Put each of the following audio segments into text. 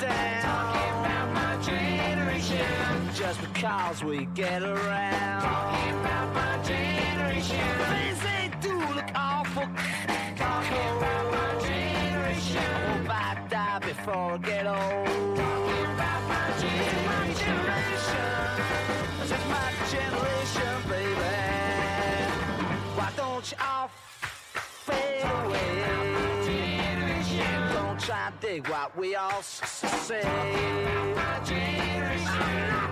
down. Talking about my generation. Just because we get around. Talking about my generation. Things they do look awful. Talking about my generation. I hope I die before I get old. Talking about my generation. Generation. Just my generation, To dig what we all say. I'm not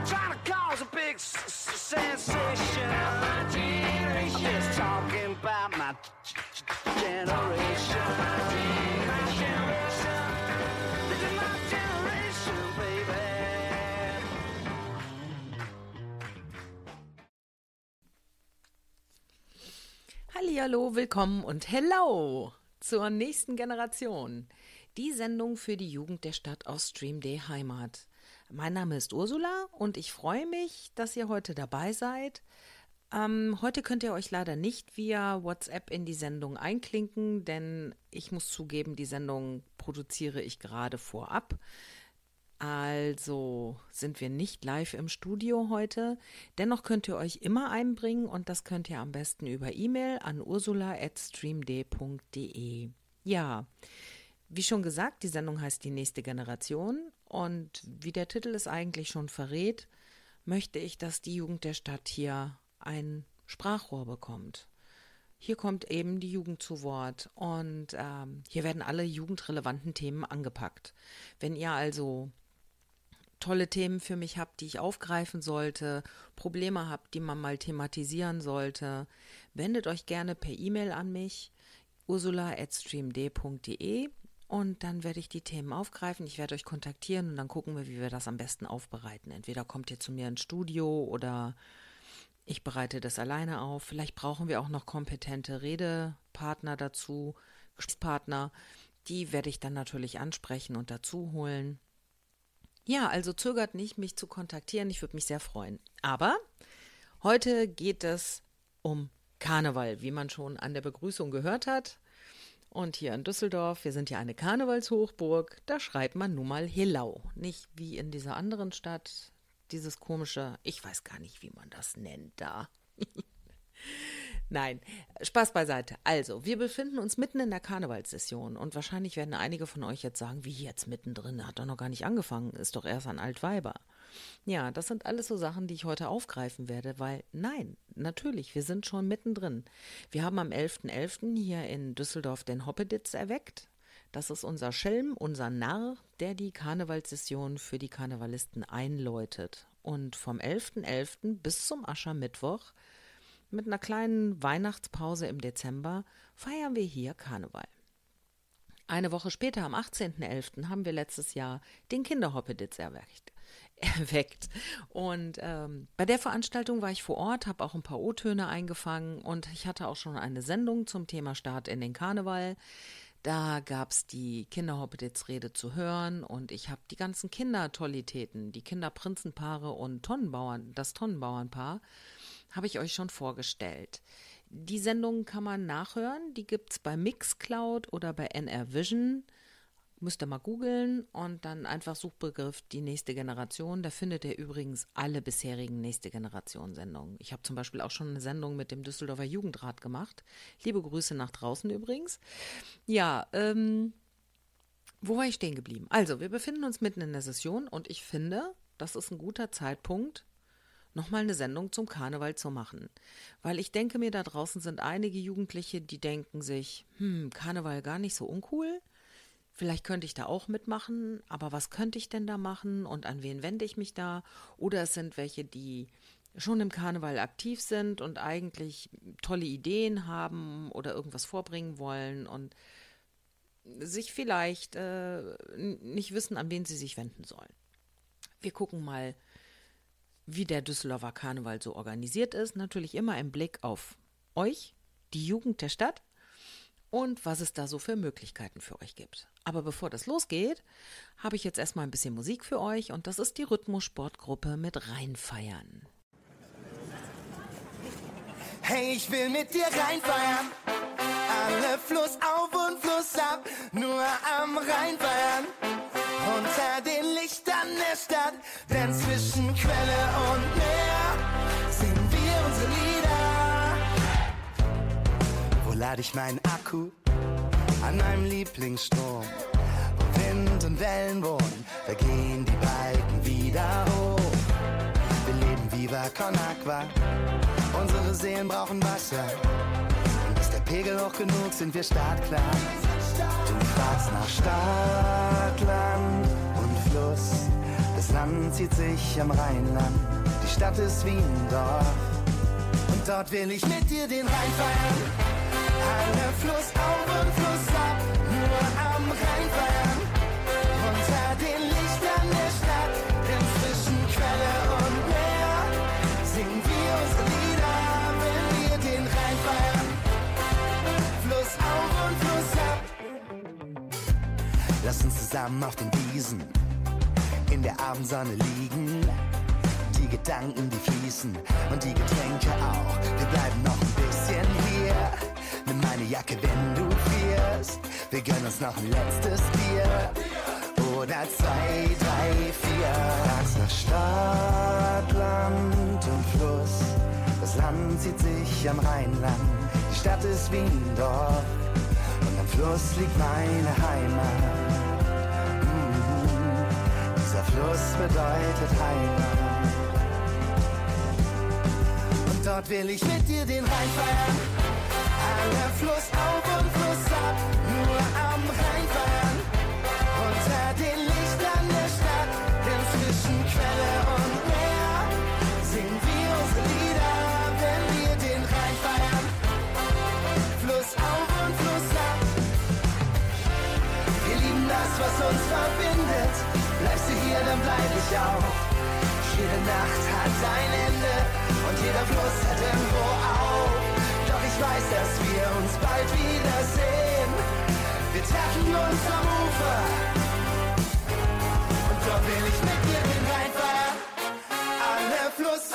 trying to cause a big s- sensation. I'm just talking about my generation. My. Hallihallo, willkommen und hello zur nächsten Generation. Die Sendung für die Jugend der Stadt aus Stream Day Heimat. Mein Name ist Ursula und ich freue mich, dass ihr heute dabei seid. Ähm, heute könnt ihr euch leider nicht via WhatsApp in die Sendung einklinken, denn ich muss zugeben, die Sendung produziere ich gerade vorab. Also sind wir nicht live im Studio heute. Dennoch könnt ihr euch immer einbringen und das könnt ihr am besten über E-Mail an ursula.streamd.de. Ja, wie schon gesagt, die Sendung heißt Die nächste Generation und wie der Titel es eigentlich schon verrät, möchte ich, dass die Jugend der Stadt hier ein Sprachrohr bekommt. Hier kommt eben die Jugend zu Wort und ähm, hier werden alle jugendrelevanten Themen angepackt. Wenn ihr also tolle Themen für mich habt, die ich aufgreifen sollte, Probleme habt, die man mal thematisieren sollte, wendet euch gerne per E-Mail an mich, ursula.streamd.de und dann werde ich die Themen aufgreifen. Ich werde euch kontaktieren und dann gucken wir, wie wir das am besten aufbereiten. Entweder kommt ihr zu mir ins Studio oder ich bereite das alleine auf. Vielleicht brauchen wir auch noch kompetente Redepartner dazu, Gesprächspartner. Die werde ich dann natürlich ansprechen und dazu holen. Ja, also zögert nicht, mich zu kontaktieren. Ich würde mich sehr freuen. Aber heute geht es um Karneval, wie man schon an der Begrüßung gehört hat. Und hier in Düsseldorf, wir sind ja eine Karnevalshochburg, da schreibt man nun mal Hillau. Nicht wie in dieser anderen Stadt, dieses komische, ich weiß gar nicht, wie man das nennt da. Nein, Spaß beiseite. Also, wir befinden uns mitten in der Karnevalssession und wahrscheinlich werden einige von euch jetzt sagen, wie jetzt mittendrin, hat doch noch gar nicht angefangen, ist doch erst an Altweiber. Ja, das sind alles so Sachen, die ich heute aufgreifen werde, weil nein, natürlich, wir sind schon mittendrin. Wir haben am 11.11. hier in Düsseldorf den Hoppeditz erweckt. Das ist unser Schelm, unser Narr, der die Karnevalssession für die Karnevalisten einläutet. Und vom 11.11. bis zum Aschermittwoch mit einer kleinen Weihnachtspause im Dezember feiern wir hier Karneval. Eine Woche später, am 18.11., haben wir letztes Jahr den Kinderhoppeditz erweckt. Erweckt. Und ähm, bei der Veranstaltung war ich vor Ort, habe auch ein paar O-Töne eingefangen und ich hatte auch schon eine Sendung zum Thema Start in den Karneval. Da gab es die Kinderhoppeditz-Rede zu hören und ich habe die ganzen Kindertollitäten, die Kinderprinzenpaare und Tonnenbauern, das Tonnenbauernpaar, habe ich euch schon vorgestellt. Die Sendung kann man nachhören, die gibt es bei Mixcloud oder bei NR Vision. Müsst ihr mal googeln und dann einfach Suchbegriff die nächste Generation. Da findet ihr übrigens alle bisherigen nächste Generation Sendungen. Ich habe zum Beispiel auch schon eine Sendung mit dem Düsseldorfer Jugendrat gemacht. Liebe Grüße nach draußen übrigens. Ja, ähm, wo war ich stehen geblieben? Also, wir befinden uns mitten in der Session und ich finde, das ist ein guter Zeitpunkt, nochmal eine Sendung zum Karneval zu machen. Weil ich denke mir, da draußen sind einige Jugendliche, die denken sich, hm, Karneval gar nicht so uncool. Vielleicht könnte ich da auch mitmachen, aber was könnte ich denn da machen und an wen wende ich mich da? Oder es sind welche, die schon im Karneval aktiv sind und eigentlich tolle Ideen haben oder irgendwas vorbringen wollen und sich vielleicht äh, nicht wissen, an wen sie sich wenden sollen. Wir gucken mal, wie der Düsseldorfer Karneval so organisiert ist. Natürlich immer im Blick auf euch, die Jugend der Stadt und was es da so für Möglichkeiten für euch gibt. Aber bevor das losgeht, habe ich jetzt erstmal ein bisschen Musik für euch und das ist die Rhythmus-Sportgruppe mit Reinfeiern. Hey, ich will mit dir reinfeiern. Alle Fluss auf und Fluss ab, nur am Rhein feiern. unter den Lichtern der Stadt. Denn zwischen Quelle und Meer lade ich meinen Akku? An meinem Lieblingssturm. Wo Wind und Wellen wohnen, da gehen die Balken wieder hoch. Wir leben Viva Con Aqua. Unsere Seelen brauchen Wasser. Und ist der Pegel hoch genug, sind wir startklar. Du fragst nach Stadt, Land und Fluss. Das Land zieht sich am Rheinland. Die Stadt ist wie ein Dorf. Und dort will ich mit dir den Rhein feiern. Fluss auf und Fluss ab. Nur am Rhein feiern. Unter den Lichtern der Stadt. Denn Quelle und Meer singen wir unsere Lieder, wenn wir den Rhein feiern. Fluss auf und Fluss ab. Lass uns zusammen auf den Wiesen in der Abendsonne liegen. Die Gedanken, die fließen und die Getränke auch. Wir bleiben noch ein bisschen hier. Meine Jacke, wenn du frierst. Wir gönnen uns noch ein letztes Bier. Oder zwei, drei, vier. Tags nach Stadt, Land und Fluss. Das Land zieht sich am Rheinland. Die Stadt ist wie ein Dorf. Und am Fluss liegt meine Heimat. Mhm. Dieser Fluss bedeutet Heimat. Und dort will ich mit dir den Rhein feiern. Fluss auf und Fluss ab, nur am Rhein feiern. Unter den Lichtern der Stadt, denn zwischen Quelle und Meer singen wir unsere Lieder, wenn wir den Rhein feiern. Fluss auf und Fluss ab. Wir lieben das, was uns verbindet. Bleibst du hier, dann bleib ich auch. Jede Nacht hat ein Ende und jeder Fluss hat irgendwo auf. Ich weiß, dass wir uns bald wiedersehen. Wir treffen uns am Ufer und dort will ich mit dir den Rhein feiern. Alle Fluss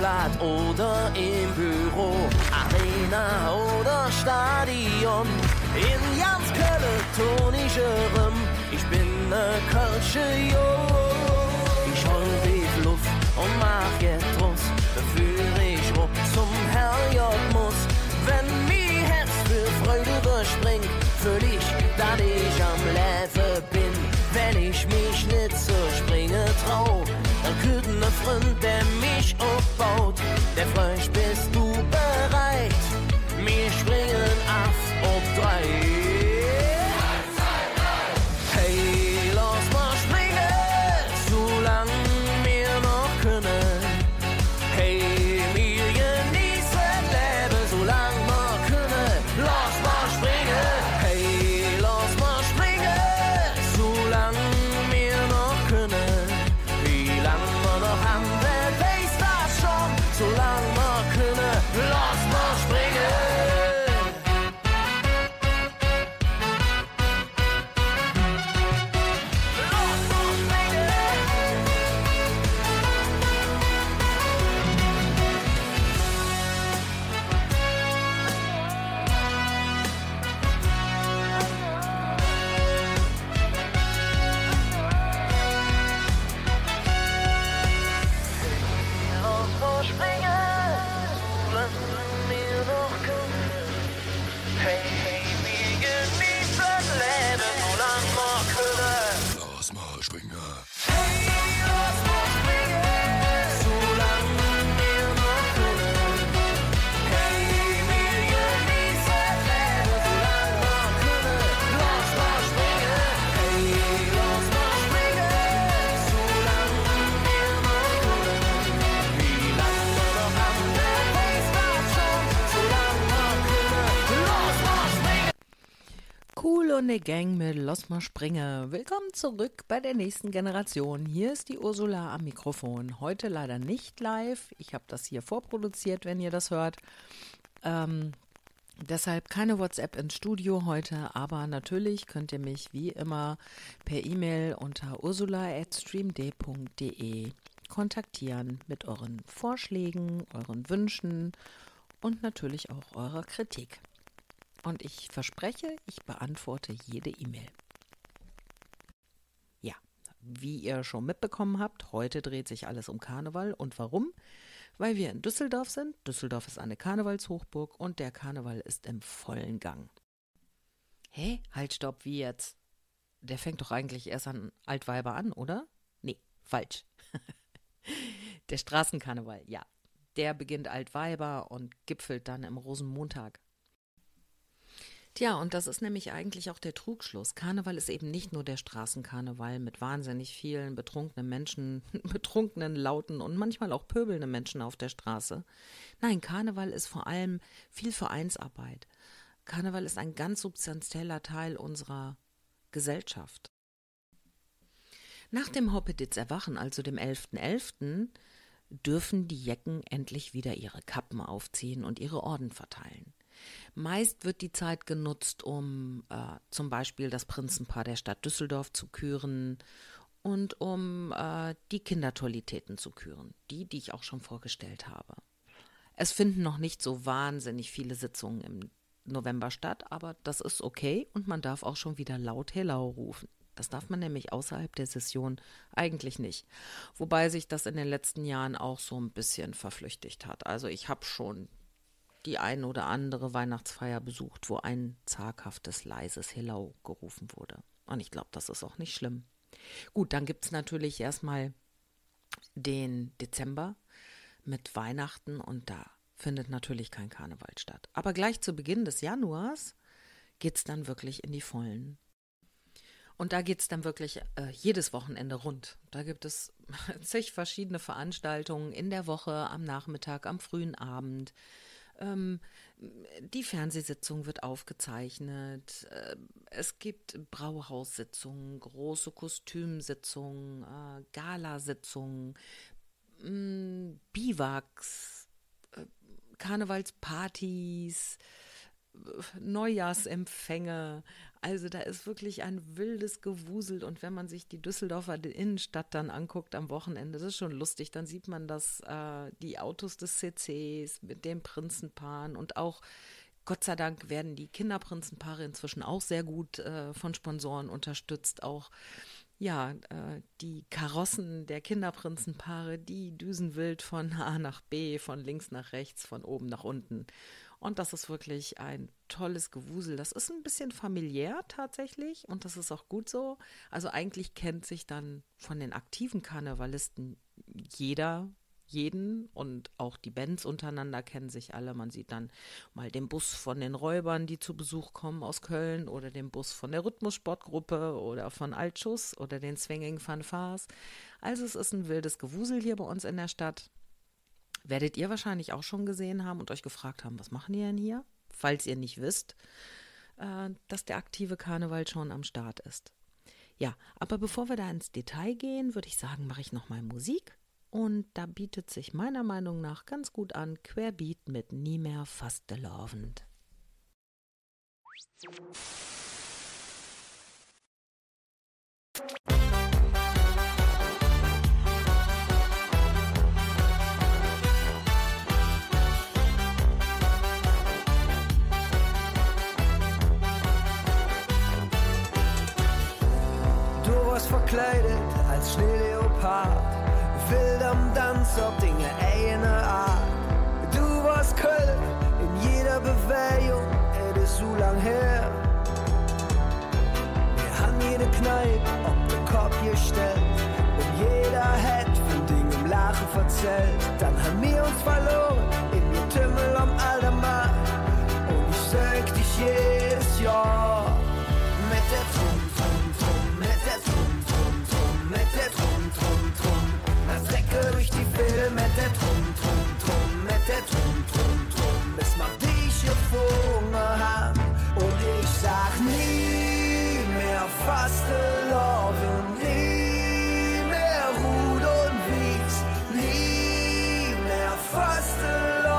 Domplatz oder im Büro, Arena oder Stadion. Und ne Gang mit Los mal Springe. Willkommen zurück bei der nächsten Generation. Hier ist die Ursula am Mikrofon. Heute leider nicht live. Ich habe das hier vorproduziert, wenn ihr das hört. Ähm, deshalb keine WhatsApp ins Studio heute, aber natürlich könnt ihr mich wie immer per E-Mail unter ursula.streamd.de kontaktieren mit euren Vorschlägen, euren Wünschen und natürlich auch eurer Kritik. Und ich verspreche, ich beantworte jede E-Mail. Ja, wie ihr schon mitbekommen habt, heute dreht sich alles um Karneval. Und warum? Weil wir in Düsseldorf sind. Düsseldorf ist eine Karnevalshochburg und der Karneval ist im vollen Gang. Hä? Halt, stopp, wie jetzt? Der fängt doch eigentlich erst an Altweiber an, oder? Nee, falsch. der Straßenkarneval, ja. Der beginnt Altweiber und gipfelt dann im Rosenmontag. Tja, und das ist nämlich eigentlich auch der Trugschluss. Karneval ist eben nicht nur der Straßenkarneval mit wahnsinnig vielen betrunkenen Menschen, betrunkenen, lauten und manchmal auch pöbelnden Menschen auf der Straße. Nein, Karneval ist vor allem viel Vereinsarbeit. Karneval ist ein ganz substanzieller Teil unserer Gesellschaft. Nach dem Hoppeditz Erwachen, also dem 11.11., dürfen die Jecken endlich wieder ihre Kappen aufziehen und ihre Orden verteilen. Meist wird die Zeit genutzt, um äh, zum Beispiel das Prinzenpaar der Stadt Düsseldorf zu küren und um äh, die Kindertoilitäten zu küren, die, die ich auch schon vorgestellt habe. Es finden noch nicht so wahnsinnig viele Sitzungen im November statt, aber das ist okay und man darf auch schon wieder laut Hello rufen. Das darf man nämlich außerhalb der Session eigentlich nicht. Wobei sich das in den letzten Jahren auch so ein bisschen verflüchtigt hat. Also ich habe schon die ein oder andere Weihnachtsfeier besucht, wo ein zaghaftes, leises Hello gerufen wurde. Und ich glaube, das ist auch nicht schlimm. Gut, dann gibt es natürlich erstmal den Dezember mit Weihnachten und da findet natürlich kein Karneval statt. Aber gleich zu Beginn des Januars geht es dann wirklich in die Vollen. Und da geht es dann wirklich äh, jedes Wochenende rund. Da gibt es zig verschiedene Veranstaltungen in der Woche, am Nachmittag, am frühen Abend. Ähm, die Fernsehsitzung wird aufgezeichnet. Äh, es gibt Brauhaussitzungen, große Kostümsitzungen, äh, Galasitzungen, mh, Biwaks, äh, Karnevalspartys, äh, Neujahrsempfänge. Also da ist wirklich ein wildes Gewusel. Und wenn man sich die Düsseldorfer Innenstadt dann anguckt am Wochenende, das ist schon lustig. Dann sieht man das, äh, die Autos des CCs mit den Prinzenpaaren und auch Gott sei Dank werden die Kinderprinzenpaare inzwischen auch sehr gut äh, von Sponsoren unterstützt. Auch ja, äh, die Karossen der Kinderprinzenpaare, die düsen wild von A nach B, von links nach rechts, von oben nach unten. Und das ist wirklich ein tolles Gewusel. Das ist ein bisschen familiär tatsächlich und das ist auch gut so. Also eigentlich kennt sich dann von den aktiven Karnevalisten jeder jeden und auch die Bands untereinander kennen sich alle. Man sieht dann mal den Bus von den Räubern, die zu Besuch kommen aus Köln oder den Bus von der Rhythmussportgruppe oder von Altschuss oder den Swinging Fanfars. Also es ist ein wildes Gewusel hier bei uns in der Stadt. Werdet ihr wahrscheinlich auch schon gesehen haben und euch gefragt haben, was machen die denn hier? Falls ihr nicht wisst, äh, dass der aktive Karneval schon am Start ist. Ja, aber bevor wir da ins Detail gehen, würde ich sagen, mache ich noch mal Musik. Und da bietet sich meiner Meinung nach ganz gut an Querbeat mit Nie mehr fastelovend. Du verkleidet als Schneeleopard, wild am Tanz auf Dinge eine Art. Du warst Köln in jeder Bewegung, es ist so lang her. Wir haben jede Kneipe auf den Kopf gestellt und jeder hat von Dingen im Lachen verzählt. Dann haben wir uns verloren im Getümmel am Aldermarkt und ich sag dich jedes Jahr Das Recke durch die mit der Trum, Trum, Trum, mit der Trum, Trum, Trum. Das macht dich gefunden haben und ich sag nie mehr faste Love, nie mehr Rud und Wies, nie mehr faste Love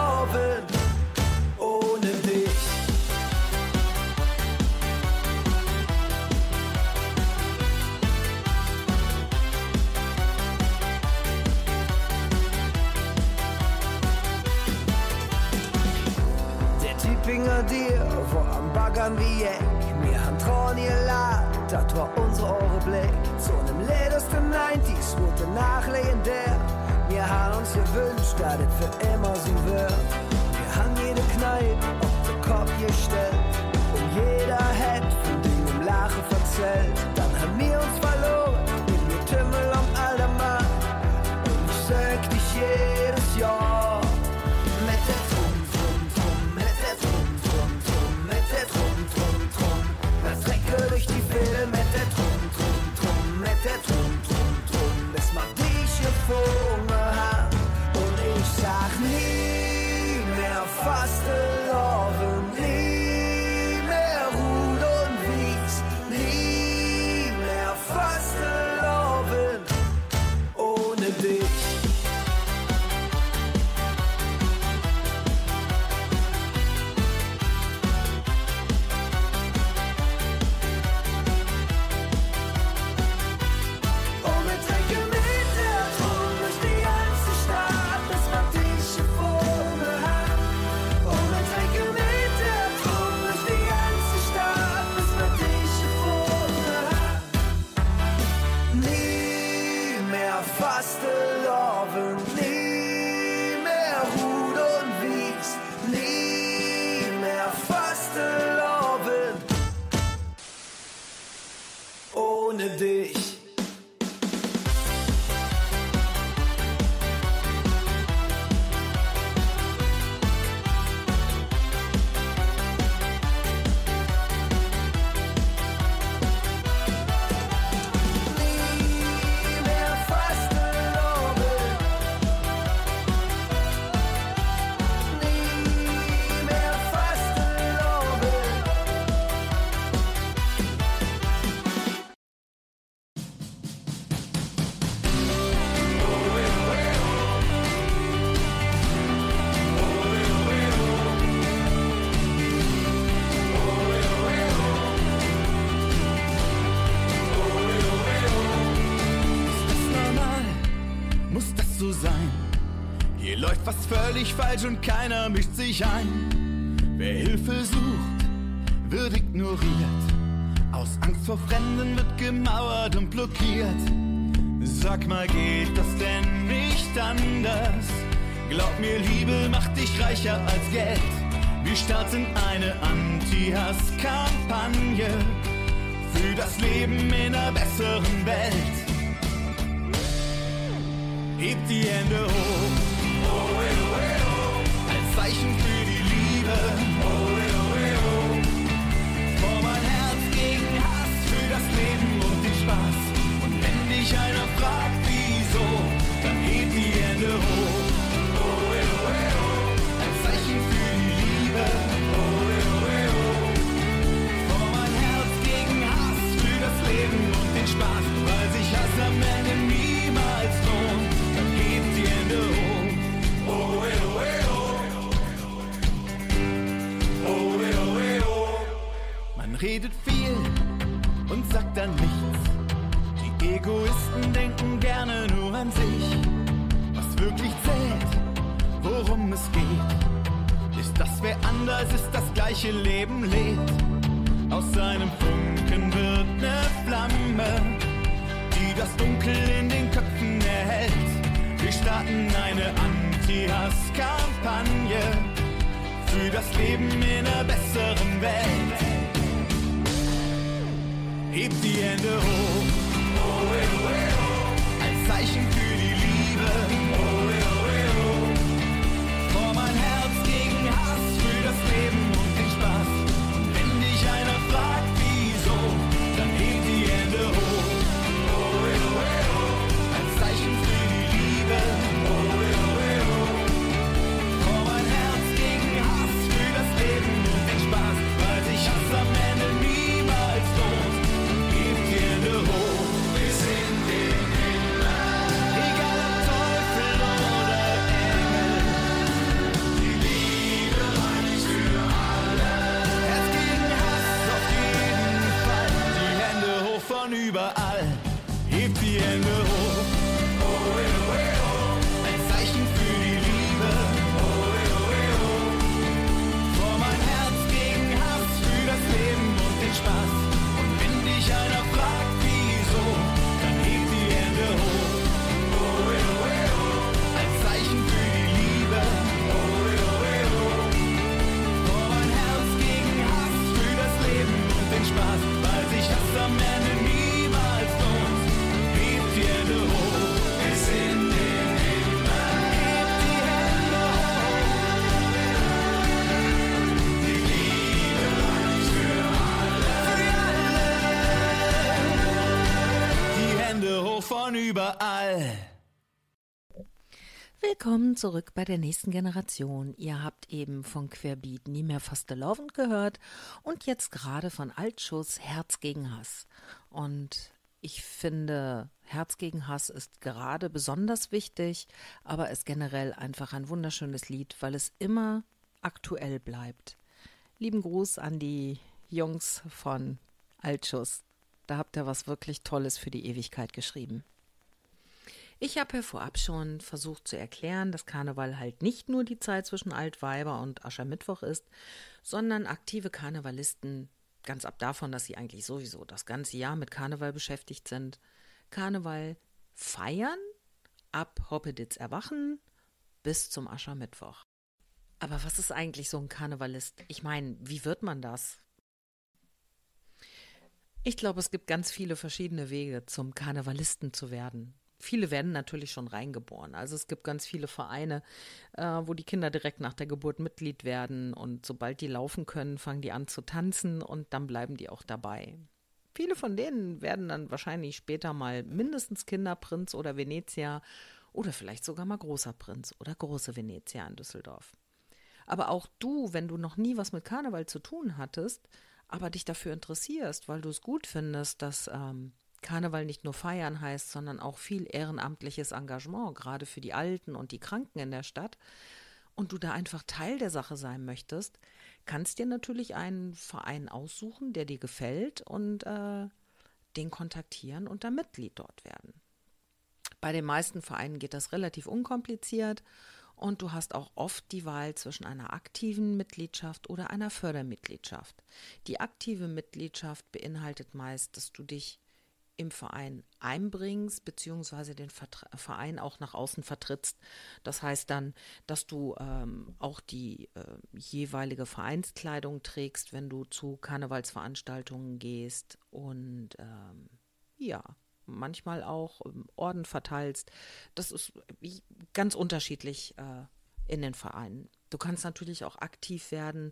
Baggern wie Eck. Wir haben Trauen geladen, das war unsere Eure Blick. Zu einem letzten 90s wurde nach legendär. Wir haben uns gewünscht, dass es für immer so wird. Wir haben jede Kneipe auf den Kopf gestellt. Und jeder hat von im Lachen verzählt. Dann haben wir uns dich völlig falsch und keiner mischt sich ein. Wer Hilfe sucht, wird ignoriert. Aus Angst vor Fremden wird gemauert und blockiert. Sag mal, geht das denn nicht anders? Glaub mir, Liebe macht dich reicher als Geld. Wir starten eine Anti-Hass-Kampagne für das Leben in einer besseren Welt. hebt die Hände hoch. Als Weil sich Hass am Ende niemals lohnt, dann hebt die Hände hoch. Man redet viel und sagt dann nichts. Die Egoisten denken gerne nur an sich. Was wirklich zählt, worum es geht, ist, dass wer anders ist, das gleiche Leben lebt. Aus seinem Funken wird ne Flamme, das Dunkel in den Köpfen erhält. Wir starten eine Anti-Hass-Kampagne für das Leben in einer besseren Welt. Hebt die Hände hoch. Als Willkommen zurück bei der nächsten Generation. Ihr habt eben von Querbeat nie mehr Fastelovend gehört und jetzt gerade von Altschuss Herz gegen Hass. Und ich finde, Herz gegen Hass ist gerade besonders wichtig, aber ist generell einfach ein wunderschönes Lied, weil es immer aktuell bleibt. Lieben Gruß an die Jungs von Altschuss. Da habt ihr was wirklich Tolles für die Ewigkeit geschrieben. Ich habe ja vorab schon versucht zu erklären, dass Karneval halt nicht nur die Zeit zwischen Altweiber und Aschermittwoch ist, sondern aktive Karnevalisten, ganz ab davon, dass sie eigentlich sowieso das ganze Jahr mit Karneval beschäftigt sind, Karneval feiern, ab Hoppeditz erwachen bis zum Aschermittwoch. Aber was ist eigentlich so ein Karnevalist? Ich meine, wie wird man das? Ich glaube, es gibt ganz viele verschiedene Wege, zum Karnevalisten zu werden. Viele werden natürlich schon reingeboren. Also es gibt ganz viele Vereine, äh, wo die Kinder direkt nach der Geburt Mitglied werden und sobald die laufen können, fangen die an zu tanzen und dann bleiben die auch dabei. Viele von denen werden dann wahrscheinlich später mal mindestens Kinderprinz oder Venezia oder vielleicht sogar mal großer Prinz oder große Venezia in Düsseldorf. Aber auch du, wenn du noch nie was mit Karneval zu tun hattest, aber dich dafür interessierst, weil du es gut findest, dass ähm, Karneval nicht nur feiern heißt, sondern auch viel ehrenamtliches Engagement, gerade für die Alten und die Kranken in der Stadt, und du da einfach Teil der Sache sein möchtest, kannst dir natürlich einen Verein aussuchen, der dir gefällt und äh, den kontaktieren und dann Mitglied dort werden. Bei den meisten Vereinen geht das relativ unkompliziert und du hast auch oft die Wahl zwischen einer aktiven Mitgliedschaft oder einer Fördermitgliedschaft. Die aktive Mitgliedschaft beinhaltet meist, dass du dich im Verein einbringst, beziehungsweise den Vertra Verein auch nach außen vertrittst. Das heißt dann, dass du ähm, auch die äh, jeweilige Vereinskleidung trägst, wenn du zu Karnevalsveranstaltungen gehst und ähm, ja, manchmal auch ähm, Orden verteilst. Das ist ganz unterschiedlich äh, in den Vereinen. Du kannst natürlich auch aktiv werden,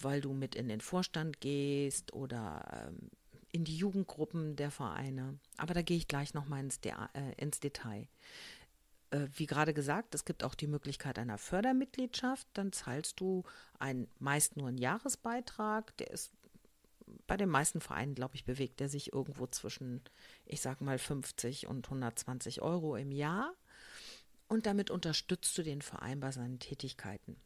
weil du mit in den Vorstand gehst oder ähm, in die Jugendgruppen der Vereine. Aber da gehe ich gleich nochmal ins, De äh, ins Detail. Äh, wie gerade gesagt, es gibt auch die Möglichkeit einer Fördermitgliedschaft. Dann zahlst du ein, meist nur einen Jahresbeitrag. Der ist bei den meisten Vereinen, glaube ich, bewegt der sich irgendwo zwischen, ich sage mal, 50 und 120 Euro im Jahr. Und damit unterstützt du den Verein bei seinen Tätigkeiten.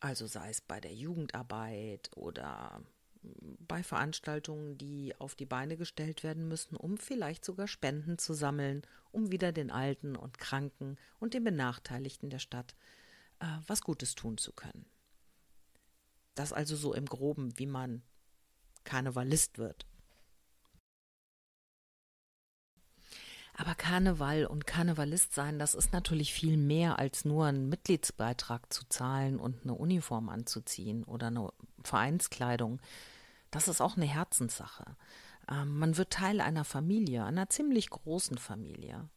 Also sei es bei der Jugendarbeit oder bei Veranstaltungen, die auf die Beine gestellt werden müssen, um vielleicht sogar Spenden zu sammeln, um wieder den Alten und Kranken und den Benachteiligten der Stadt äh, was Gutes tun zu können. Das also so im groben, wie man Karnevalist wird. Aber Karneval und Karnevalist sein, das ist natürlich viel mehr als nur einen Mitgliedsbeitrag zu zahlen und eine Uniform anzuziehen oder eine Vereinskleidung. Das ist auch eine Herzenssache. Ähm, man wird Teil einer Familie, einer ziemlich großen Familie.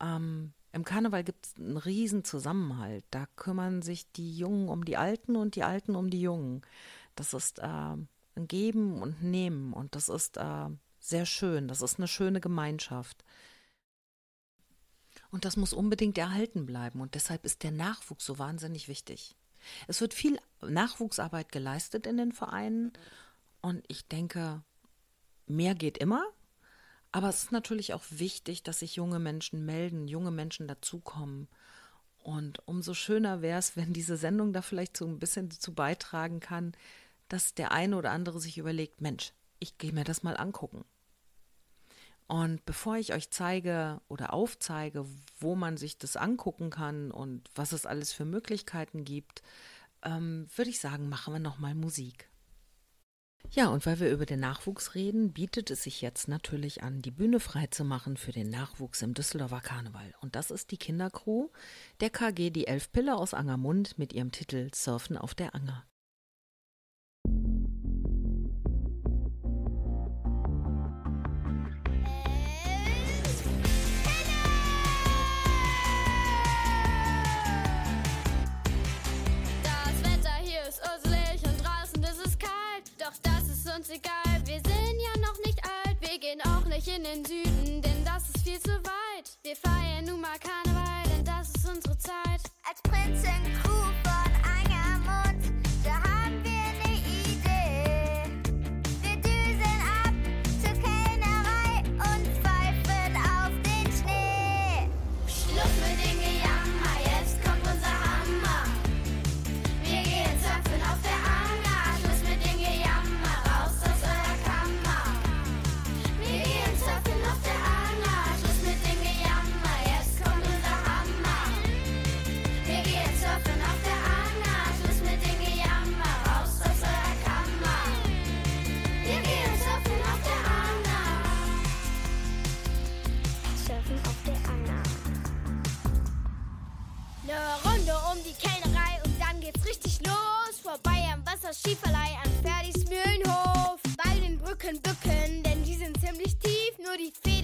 Ähm, Im Karneval gibt es einen riesen Zusammenhalt. Da kümmern sich die Jungen um die Alten und die Alten um die Jungen. Das ist äh, ein Geben und Nehmen und das ist äh, sehr schön. Das ist eine schöne Gemeinschaft. Und das muss unbedingt erhalten bleiben und deshalb ist der Nachwuchs so wahnsinnig wichtig. Es wird viel Nachwuchsarbeit geleistet in den Vereinen und ich denke, mehr geht immer. Aber es ist natürlich auch wichtig, dass sich junge Menschen melden, junge Menschen dazukommen. Und umso schöner wäre es, wenn diese Sendung da vielleicht so ein bisschen dazu beitragen kann, dass der eine oder andere sich überlegt, Mensch, ich gehe mir das mal angucken. Und bevor ich euch zeige oder aufzeige, wo man sich das angucken kann und was es alles für Möglichkeiten gibt, ähm, würde ich sagen, machen wir nochmal Musik. Ja, und weil wir über den Nachwuchs reden, bietet es sich jetzt natürlich an, die Bühne freizumachen für den Nachwuchs im Düsseldorfer Karneval. Und das ist die Kindercrew der KG Die Elfpille aus Angermund mit ihrem Titel Surfen auf der Anger. Egal, wir sind ja noch nicht alt. Wir gehen auch nicht in den Süden, denn das ist viel zu weit. Wir feiern nun mal Karneval, denn das ist unsere Zeit. Als Prinzessin Crew von Am Wasserskiverleih an Ferdis Mühlenhof. Bei den Brücken bücken, denn die sind ziemlich tief. Nur die Federn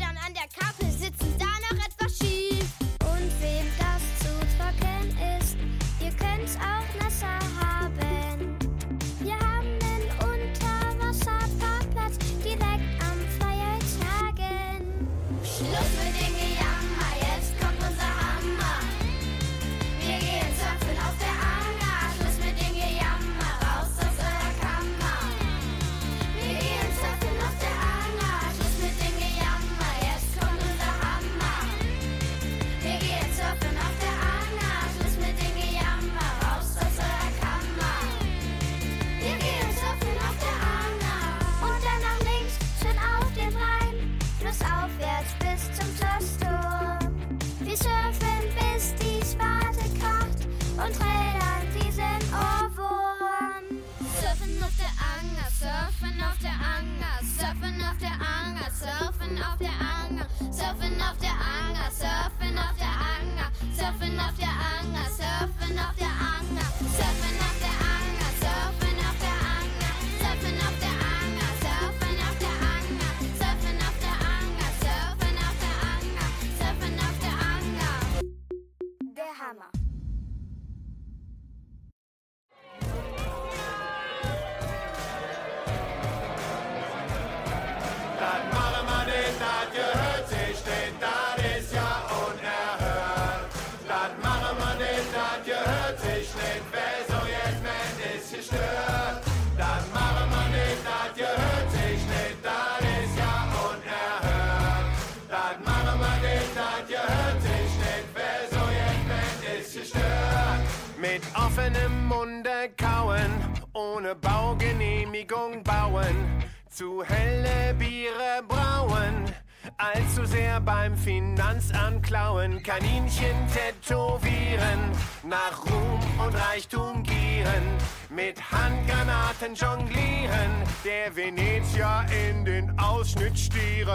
Kaninchen tätowieren, nach Ruhm und Reichtum gieren, mit Handgranaten jonglieren, der Venezier in den Ausschnitt stieren.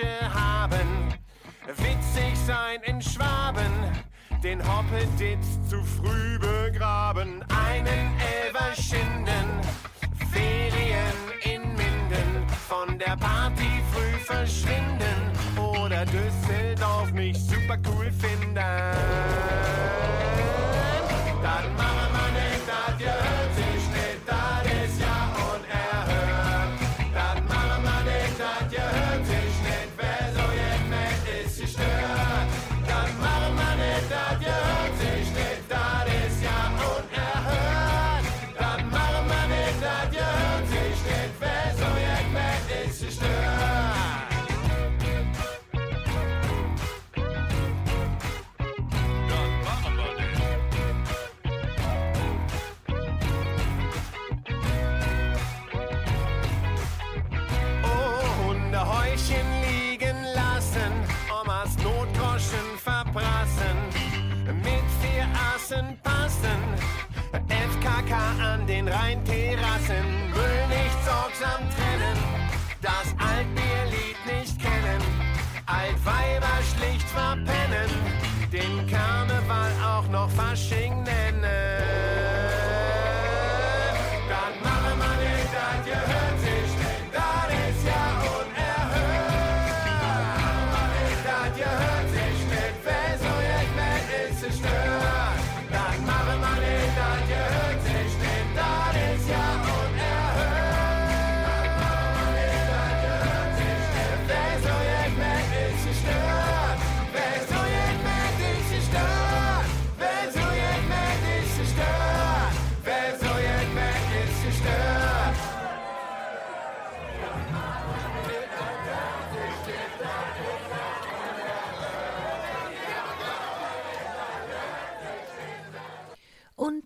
Herrenhandtasche haben. Witzig sein in Schwaben, den Hoppeditz zu früh begraben, einen Elver schinden, Ferien in Minden, von der Party früh verschwinden. Oder Düsseldorf mich super cool finden. Auch noch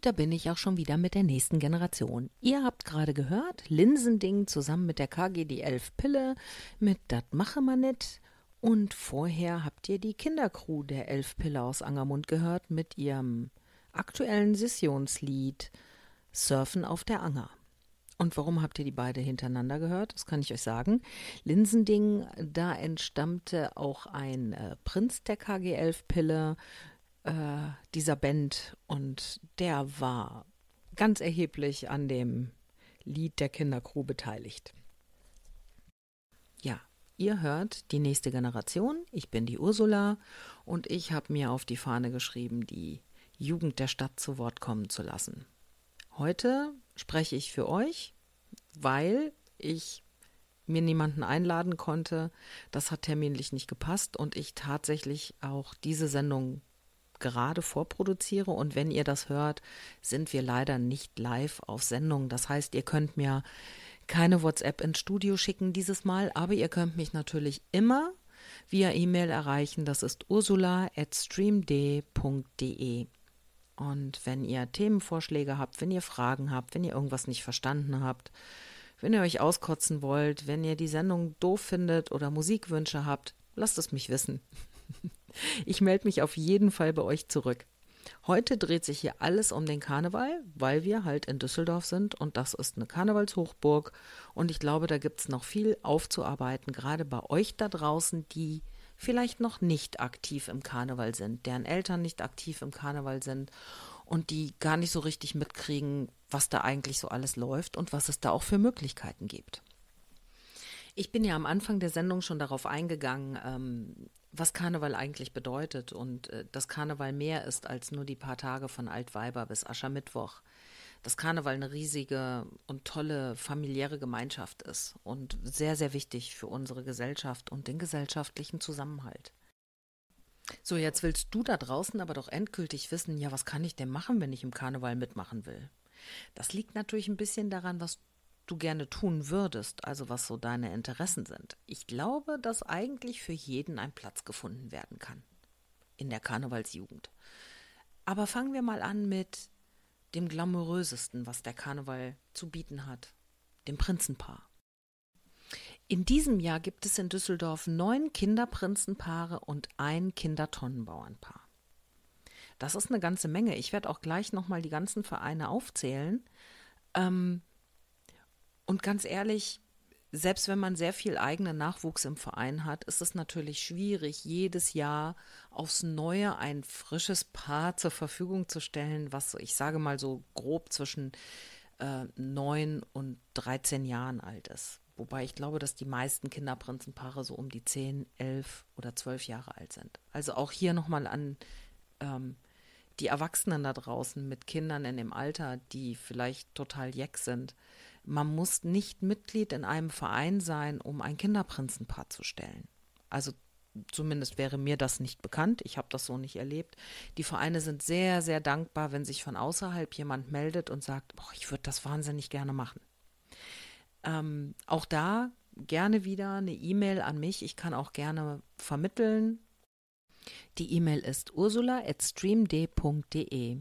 da bin ich auch schon wieder mit der nächsten Generation. Ihr habt gerade gehört, Linsending zusammen mit der KGD 11 Pille mit Dat mache man net. Und vorher habt ihr die Kindercrew der 11 Pille aus Angermund gehört mit ihrem aktuellen Sessionslied Surfen auf der Anger. Und warum habt ihr die beide hintereinander gehört? Das kann ich euch sagen. Linsending, da entstammte auch ein äh, Prinz der KG-11-Pille äh, dieser Band und der war ganz erheblich an dem Lied der Kindercrew beteiligt. Ja, ihr hört die nächste Generation. Ich bin die Ursula und ich habe mir auf die Fahne geschrieben, die Jugend der Stadt zu Wort kommen zu lassen. Heute spreche ich für euch, weil ich mir niemanden einladen konnte. Das hat terminlich nicht gepasst und ich tatsächlich auch diese Sendung gerade vorproduziere. Und wenn ihr das hört, sind wir leider nicht live auf Sendung. Das heißt, ihr könnt mir keine WhatsApp ins Studio schicken dieses Mal, aber ihr könnt mich natürlich immer via E-Mail erreichen. Das ist ursula.streamd.de. Und wenn ihr Themenvorschläge habt, wenn ihr Fragen habt, wenn ihr irgendwas nicht verstanden habt, wenn ihr euch auskotzen wollt, wenn ihr die Sendung doof findet oder Musikwünsche habt, lasst es mich wissen. Ich melde mich auf jeden Fall bei euch zurück. Heute dreht sich hier alles um den Karneval, weil wir halt in Düsseldorf sind und das ist eine Karnevalshochburg. Und ich glaube, da gibt es noch viel aufzuarbeiten, gerade bei euch da draußen, die vielleicht noch nicht aktiv im Karneval sind, deren Eltern nicht aktiv im Karneval sind und die gar nicht so richtig mitkriegen, was da eigentlich so alles läuft und was es da auch für Möglichkeiten gibt. Ich bin ja am Anfang der Sendung schon darauf eingegangen, ähm, was Karneval eigentlich bedeutet und äh, dass Karneval mehr ist als nur die paar Tage von Altweiber bis Aschermittwoch. Dass Karneval eine riesige und tolle familiäre Gemeinschaft ist und sehr, sehr wichtig für unsere Gesellschaft und den gesellschaftlichen Zusammenhalt. So, jetzt willst du da draußen aber doch endgültig wissen, ja, was kann ich denn machen, wenn ich im Karneval mitmachen will? Das liegt natürlich ein bisschen daran, was du gerne tun würdest, also was so deine Interessen sind. Ich glaube, dass eigentlich für jeden ein Platz gefunden werden kann in der Karnevalsjugend. Aber fangen wir mal an mit dem glamourösesten, was der Karneval zu bieten hat, dem Prinzenpaar. In diesem Jahr gibt es in Düsseldorf neun Kinderprinzenpaare und ein Kindertonnenbauernpaar. Das ist eine ganze Menge. Ich werde auch gleich nochmal die ganzen Vereine aufzählen. Ähm, und ganz ehrlich, selbst wenn man sehr viel eigenen Nachwuchs im Verein hat, ist es natürlich schwierig, jedes Jahr aufs Neue ein frisches Paar zur Verfügung zu stellen, was ich sage mal so grob zwischen äh, 9 und 13 Jahren alt ist. Wobei ich glaube, dass die meisten Kinderprinzenpaare so um die 10, 11 oder 12 Jahre alt sind. Also auch hier nochmal an ähm, die Erwachsenen da draußen mit Kindern in dem Alter, die vielleicht total jeck sind. Man muss nicht Mitglied in einem Verein sein, um ein Kinderprinzenpaar zu stellen. Also zumindest wäre mir das nicht bekannt. Ich habe das so nicht erlebt. Die Vereine sind sehr, sehr dankbar, wenn sich von außerhalb jemand meldet und sagt, boah, ich würde das wahnsinnig gerne machen. Ähm, auch da gerne wieder eine E-Mail an mich. Ich kann auch gerne vermitteln. Die E-Mail ist ursula.streamd.de.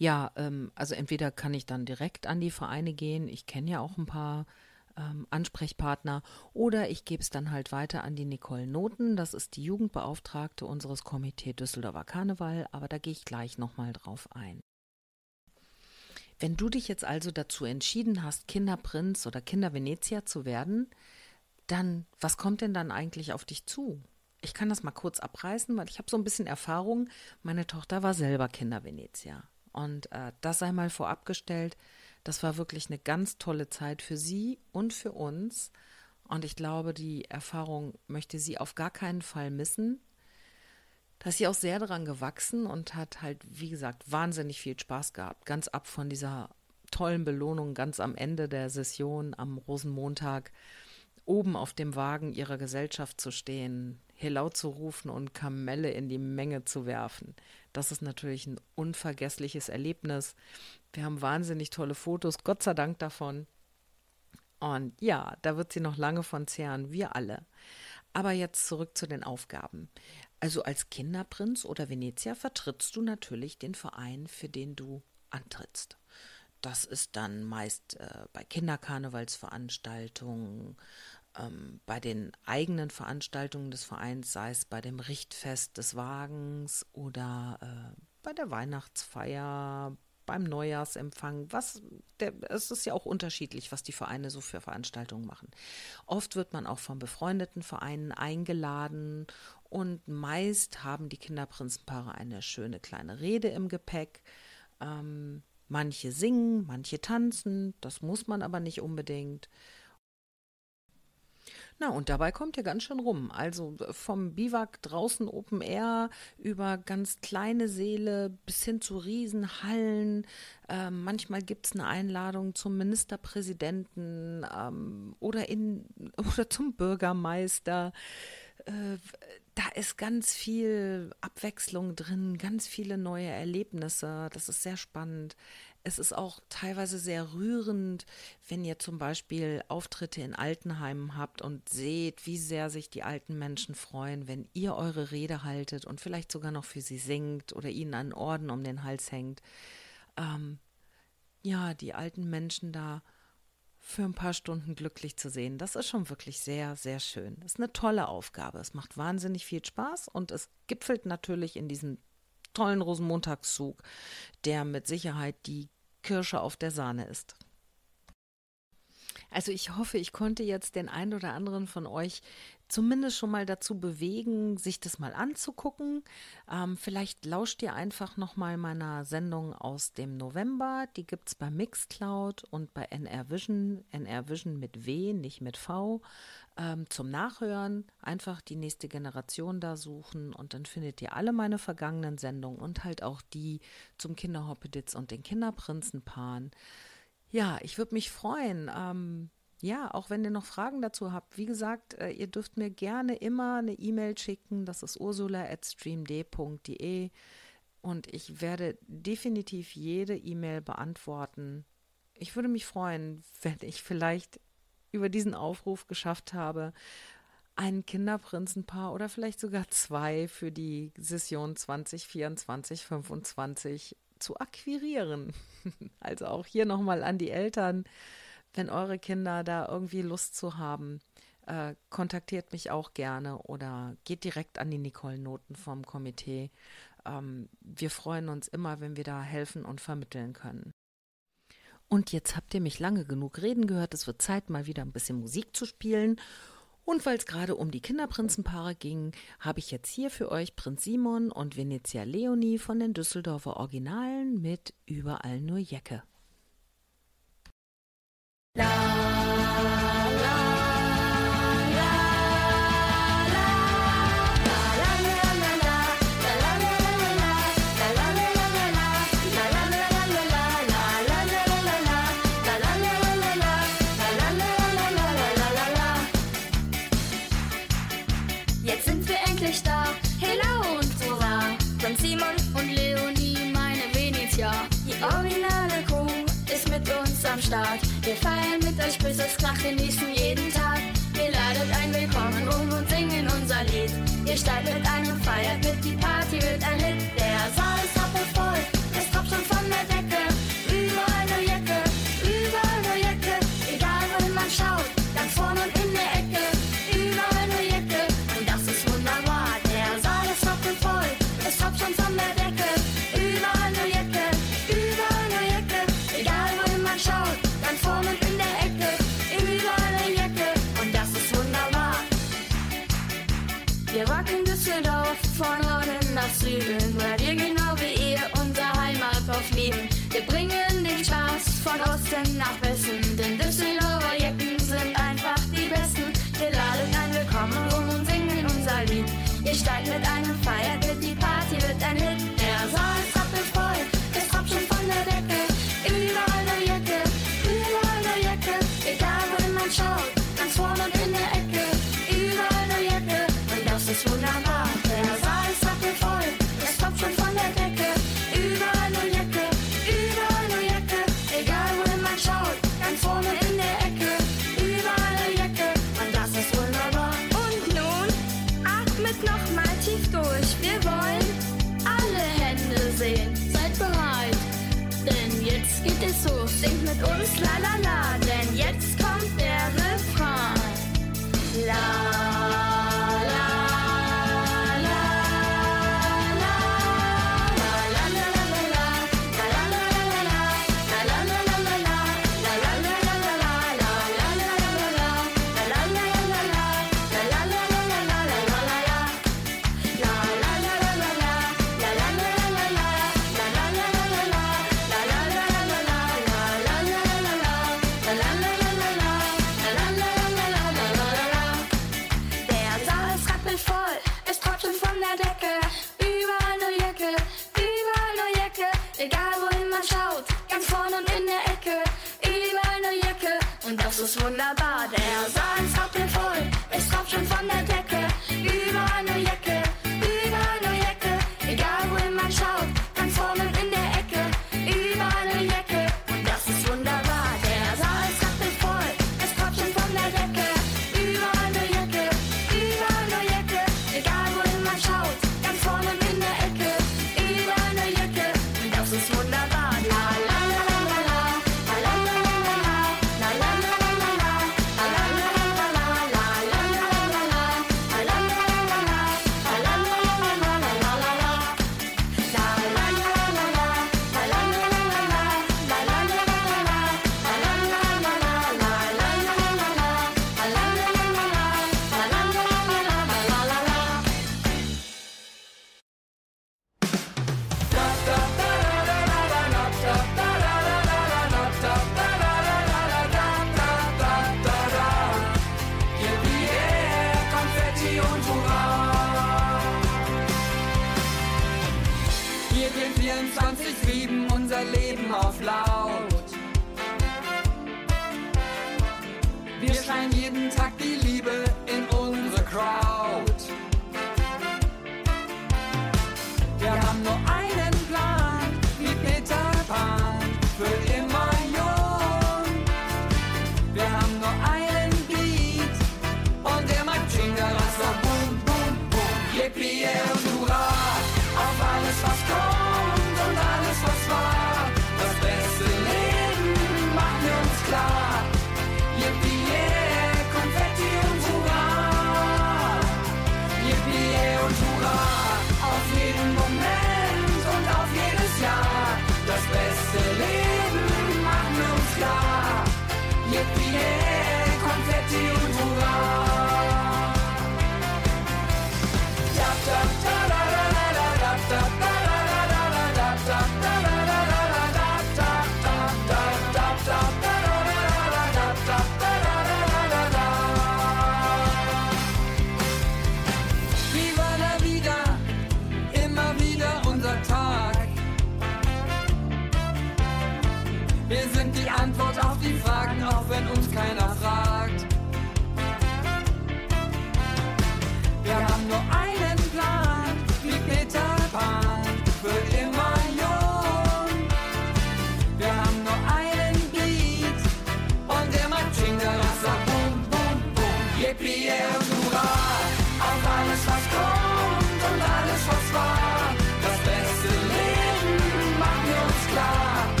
Ja, ähm, also entweder kann ich dann direkt an die Vereine gehen, ich kenne ja auch ein paar ähm, Ansprechpartner, oder ich gebe es dann halt weiter an die Nicole Noten, das ist die Jugendbeauftragte unseres Komitee Düsseldorfer Karneval, aber da gehe ich gleich nochmal drauf ein. Wenn du dich jetzt also dazu entschieden hast, Kinderprinz oder Kindervenezia zu werden, dann, was kommt denn dann eigentlich auf dich zu? Ich kann das mal kurz abreißen, weil ich habe so ein bisschen Erfahrung. Meine Tochter war selber Kindervenezia. Und äh, das sei mal vorab gestellt, das war wirklich eine ganz tolle Zeit für sie und für uns. Und ich glaube, die Erfahrung möchte sie auf gar keinen Fall missen. Da ist sie auch sehr daran gewachsen und hat halt, wie gesagt, wahnsinnig viel Spaß gehabt. Ganz ab von dieser tollen Belohnung ganz am Ende der Session am Rosenmontag oben auf dem Wagen ihrer Gesellschaft zu stehen, Hello zu rufen und Kamelle in die Menge zu werfen. Das ist natürlich ein unvergessliches Erlebnis. Wir haben wahnsinnig tolle Fotos, Gott sei Dank davon. Und ja, da wird sie noch lange von zehren, wir alle. Aber jetzt zurück zu den Aufgaben. Also als Kinderprinz oder Venezia vertrittst du natürlich den Verein, für den du antrittst. Das ist dann meist äh, bei Kinderkarnevalsveranstaltungen, ähm, bei den eigenen Veranstaltungen des Vereins, sei es bei dem Richtfest des Wagens oder äh, bei der Weihnachtsfeier, beim Neujahrsempfang, was der, es ist ja auch unterschiedlich, was die Vereine so für Veranstaltungen machen. Oft wird man auch von befreundeten Vereinen eingeladen und meist haben die Kinderprinzenpaare eine schöne kleine Rede im Gepäck. Ähm, manche singen, manche tanzen, das muss man aber nicht unbedingt. Na, und dabei kommt ja ganz schön rum. Also vom Biwak draußen Open Air über ganz kleine Säle bis hin zu Riesenhallen. Ähm, manchmal gibt es eine Einladung zum Ministerpräsidenten ähm, oder, in, oder zum Bürgermeister. Äh, da ist ganz viel Abwechslung drin, ganz viele neue Erlebnisse. Das ist sehr spannend. Es ist auch teilweise sehr rührend, wenn ihr zum Beispiel Auftritte in Altenheimen habt und seht, wie sehr sich die alten Menschen freuen, wenn ihr eure Rede haltet und vielleicht sogar noch für sie singt oder ihnen einen Orden um den Hals hängt. Ähm, ja, die alten Menschen da für ein paar Stunden glücklich zu sehen, das ist schon wirklich sehr, sehr schön. Das ist eine tolle Aufgabe. Es macht wahnsinnig viel Spaß und es gipfelt natürlich in diesen tollen Rosenmontagszug, der mit Sicherheit die Kirsche auf der Sahne ist. Also ich hoffe, ich konnte jetzt den einen oder anderen von euch zumindest schon mal dazu bewegen, sich das mal anzugucken. Ähm, vielleicht lauscht ihr einfach noch mal meiner Sendung aus dem November. Die gibt es bei Mixcloud und bei NR Vision. NR Vision mit W, nicht mit V. Ähm, zum Nachhören einfach die nächste Generation da suchen und dann findet ihr alle meine vergangenen Sendungen und halt auch die zum Kinderhoppeditz und den Kinderprinzenpaaren. Ja, ich würde mich freuen. Ähm, ja, auch wenn ihr noch Fragen dazu habt. Wie gesagt, äh, ihr dürft mir gerne immer eine E-Mail schicken. Das ist ursula.streamd.de und ich werde definitiv jede E-Mail beantworten. Ich würde mich freuen, wenn ich vielleicht über diesen Aufruf geschafft habe, ein Kinderprinzenpaar oder vielleicht sogar zwei für die Session 2024, 25 zu akquirieren. Also auch hier nochmal an die Eltern, wenn eure Kinder da irgendwie Lust zu haben, äh, kontaktiert mich auch gerne oder geht direkt an die Nicole Noten vom Komitee. Ähm, wir freuen uns immer, wenn wir da helfen und vermitteln können. Und jetzt habt ihr mich lange genug reden gehört. Es wird Zeit, mal wieder ein bisschen Musik zu spielen. Und weil es gerade um die Kinderprinzenpaare ging, habe ich jetzt hier für euch Prinz Simon und Venezia Leonie von den Düsseldorfer Originalen mit Überall nur Jecke. Am Start. Wir feiern mit euch, bis es kracht, genießen jeden Tag. Ihr ladet ein Willkommen um und singen unser Lied. Ihr startet ein und feiert mit, die Party wird ein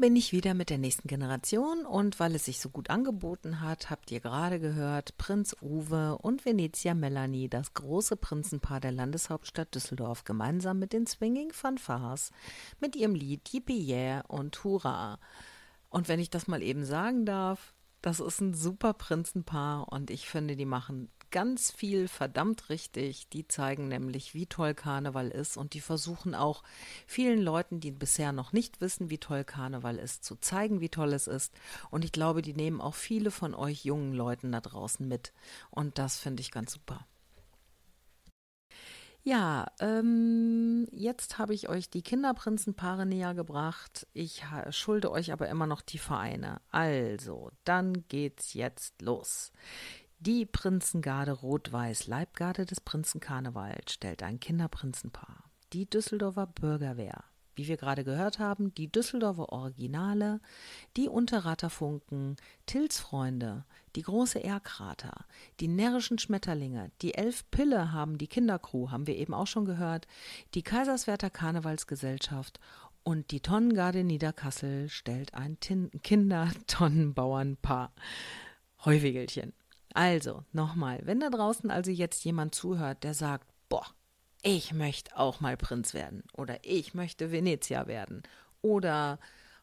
bin ich wieder mit der nächsten Generation und weil es sich so gut angeboten hat, habt ihr gerade gehört, Prinz Uwe und Venezia Melanie, das große Prinzenpaar der Landeshauptstadt Düsseldorf, gemeinsam mit den Swinging Fanfares mit ihrem Lied Yippie Yeah und Hurra. Und wenn ich das mal eben sagen darf, das ist ein super Prinzenpaar und ich finde, die machen ganz viel verdammt richtig. Die zeigen nämlich, wie toll Karneval ist und die versuchen auch vielen Leuten, die bisher noch nicht wissen, wie toll Karneval ist, zu zeigen, wie toll es ist. Und ich glaube, die nehmen auch viele von euch jungen Leuten da draußen mit. Und das finde ich ganz super. Ja, ähm, jetzt habe ich euch die Kinderprinzenpaare näher gebracht. Ich schulde euch aber immer noch die Vereine. Also, dann geht's jetzt los. Die Prinzengarde Rot-Weiß, Leibgarde des Prinzen Karneval, stellt ein Kinderprinzenpaar. Die Düsseldorfer Bürgerwehr, wie wir gerade gehört haben, die Düsseldorfer Originale, die Unterratterfunken, Tils Freunde, die große Erkrater, die närrischen Schmetterlinge, die Elf Pille haben die Kindercrew, haben wir eben auch schon gehört, die Kaiserswerther Karnevalsgesellschaft und die Tonnengarde Niederkassel stellt ein Kinder-Tonnenbauernpaar. Heuwegelchen. Also, nochmal, wenn da draußen also jetzt jemand zuhört, der sagt, boah, ich möchte auch mal Prinz werden oder ich möchte Venezia werden oder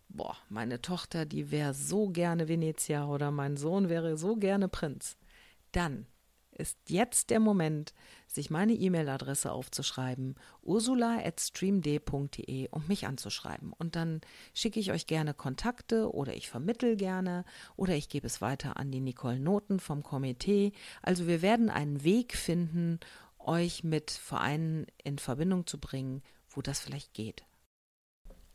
boah, meine Tochter, die wäre so gerne Venezia oder mein Sohn wäre so gerne Prinz, dann ist jetzt der Moment, sich meine E-Mail-Adresse aufzuschreiben, ursula.streamd.de und mich anzuschreiben. Und dann schicke ich euch gerne Kontakte oder ich vermittel gerne oder ich gebe es weiter an die Nicole Noten vom Komitee. Also wir werden einen Weg finden, euch mit Vereinen in Verbindung zu bringen, wo das vielleicht geht.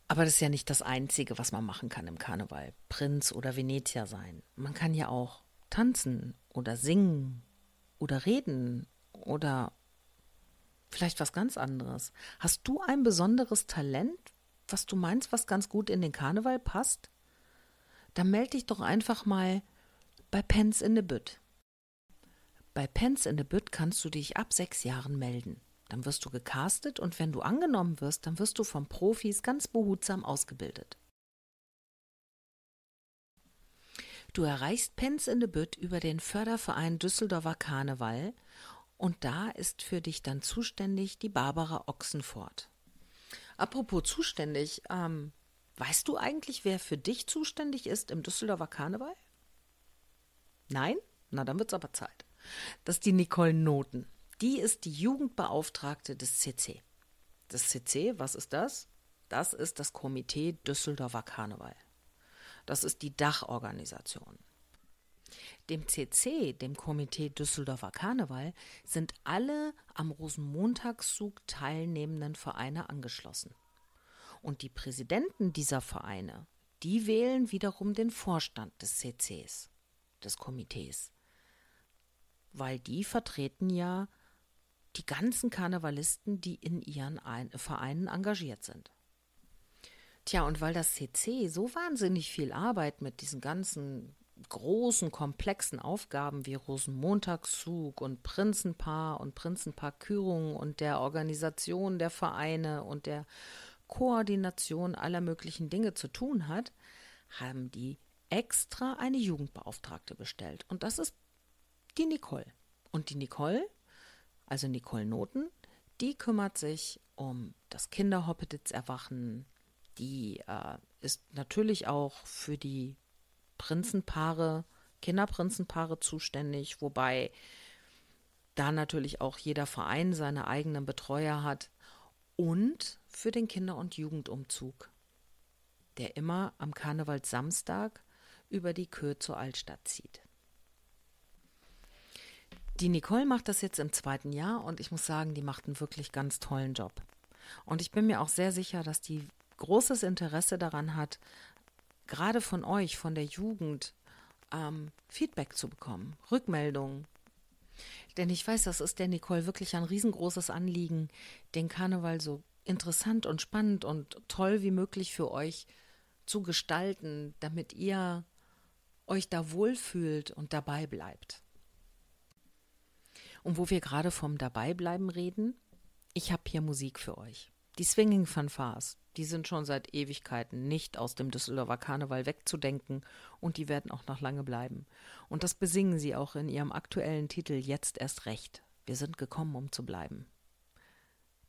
Aber das ist ja nicht das Einzige, was man machen kann im Karneval. Prinz oder Venezier sein. Man kann ja auch tanzen oder singen oder reden oder vielleicht was ganz anderes. Hast du ein besonderes Talent, was du meinst, was ganz gut in den Karneval passt? Dann melde dich doch einfach mal bei Pence in the Bütt. Bei Pence in the Bütt kannst du dich ab sechs Jahren melden. Dann wirst du gecastet und wenn du angenommen wirst, dann wirst du von Profis ganz behutsam ausgebildet. Du erreichst Pence in the Bütt über den Förderverein Düsseldorfer Karneval und da ist für dich dann zuständig die Barbara Ochsenfort. Apropos zuständig, ähm, weißt du eigentlich, wer für dich zuständig ist im Düsseldorfer Karneval? Nein? Na, dann wird's aber Zeit. Das ist die Nicole Noten. Die ist die Jugendbeauftragte des CC. Das CC, was ist das? Das ist das Komitee Düsseldorfer Karneval. Das ist die Dachorganisation. Dem CC, dem Komitee Düsseldorfer Karneval, sind alle am Rosenmontagszug teilnehmenden Vereine angeschlossen. Und die Präsidenten dieser Vereine, die wählen wiederum den Vorstand des CCs, des Komitees. Weil die vertreten ja die ganzen Karnevalisten, die in ihren Ein Vereinen engagiert sind. Tja, und weil das CC so wahnsinnig viel Arbeit mit diesen ganzen großen, komplexen Aufgaben wie Rosenmontagszug und Prinzenpaar und Prinzenpaarkürung und der Organisation der Vereine und der Koordination aller möglichen Dinge zu tun hat, haben die extra eine Jugendbeauftragte bestellt. Und das ist die Nicole. Und die Nicole, also Nicole Noten, die kümmert sich um das Kinderhoppeditz-Erwachen. Die äh, ist natürlich auch für die Prinzenpaare, Kinderprinzenpaare zuständig, wobei da natürlich auch jeder Verein seine eigenen Betreuer hat und für den Kinder- und Jugendumzug, der immer am Karnevalssamstag über die Köhe zur Altstadt zieht. Die Nicole macht das jetzt im zweiten Jahr und ich muss sagen, die macht einen wirklich ganz tollen Job. Und ich bin mir auch sehr sicher, dass die großes Interesse daran hat, gerade von euch, von der Jugend, ähm, Feedback zu bekommen, Rückmeldungen. Denn ich weiß, das ist der Nicole wirklich ein riesengroßes Anliegen, den Karneval so interessant und spannend und toll wie möglich für euch zu gestalten, damit ihr euch da wohlfühlt und dabei bleibt. Und wo wir gerade vom Dabeibleiben reden, ich habe hier Musik für euch. Die Swinging Fanfars, die sind schon seit Ewigkeiten nicht aus dem Düsseldorfer Karneval wegzudenken und die werden auch noch lange bleiben. Und das besingen sie auch in ihrem aktuellen Titel Jetzt erst recht. Wir sind gekommen, um zu bleiben.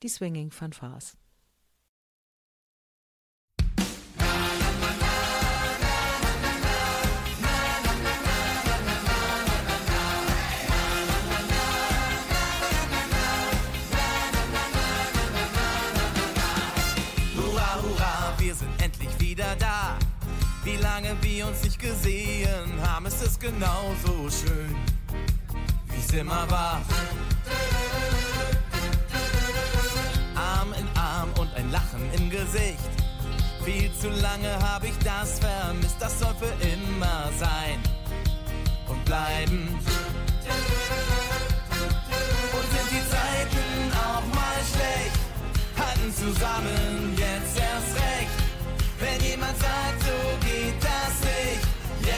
Die Swinging Fanfars. Lange wir uns nicht gesehen haben, ist es genauso schön, wie es immer war. Arm in Arm und ein Lachen im Gesicht. Viel zu lange habe ich das vermisst, das soll für immer sein und bleiben. Und sind die Zeiten auch mal schlecht, halten zusammen, jetzt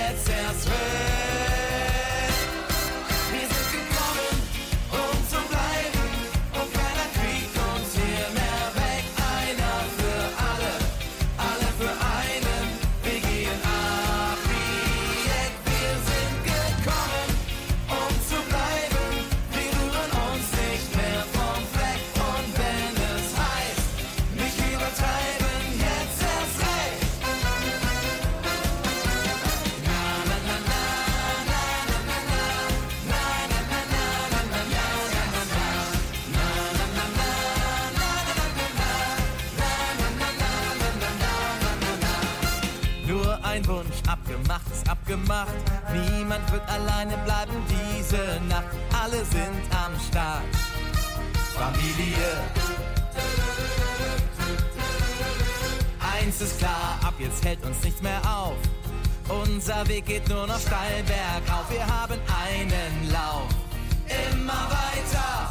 jetzt erst recht. gemacht. Niemand wird alleine bleiben diese Nacht. Alle sind am Start. Familie. Eins ist klar, ab jetzt hält uns nichts mehr auf. Unser Weg geht nur noch steil bergauf. Wir haben einen Lauf. Immer weiter.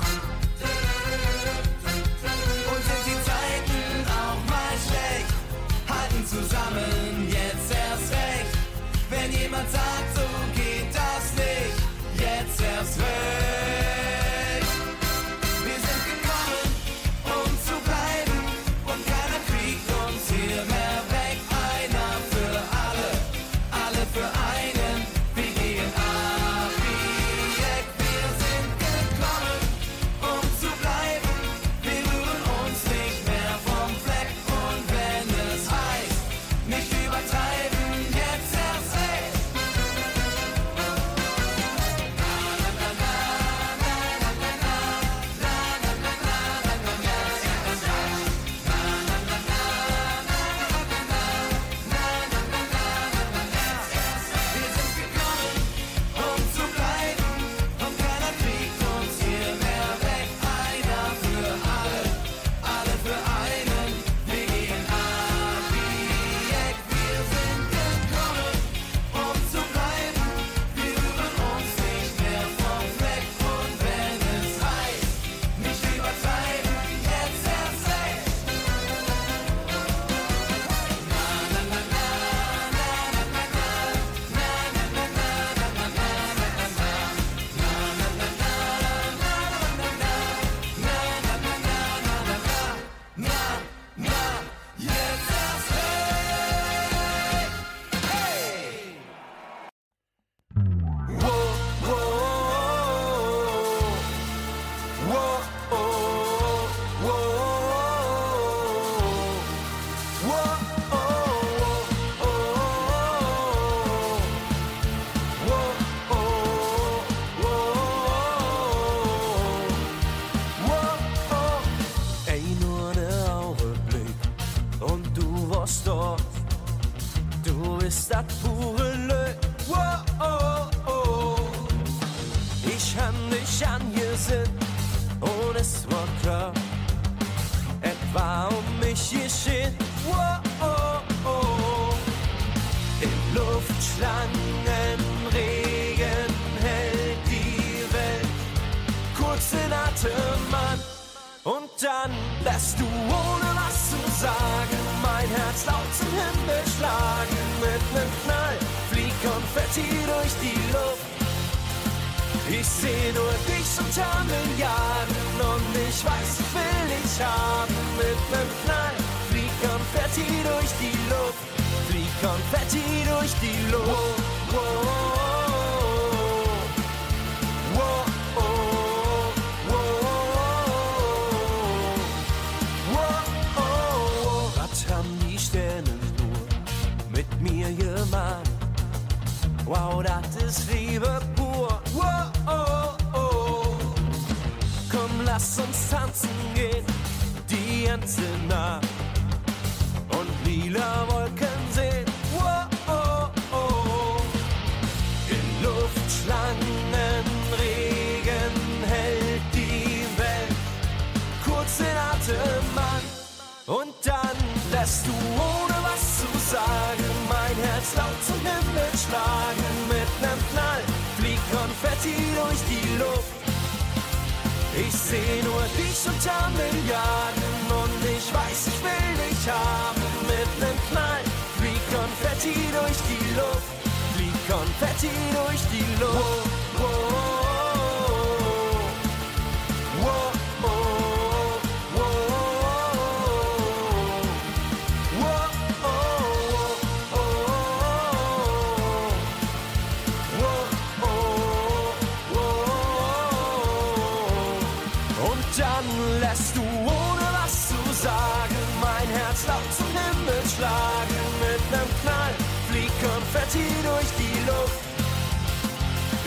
fährt sie durch die Luft.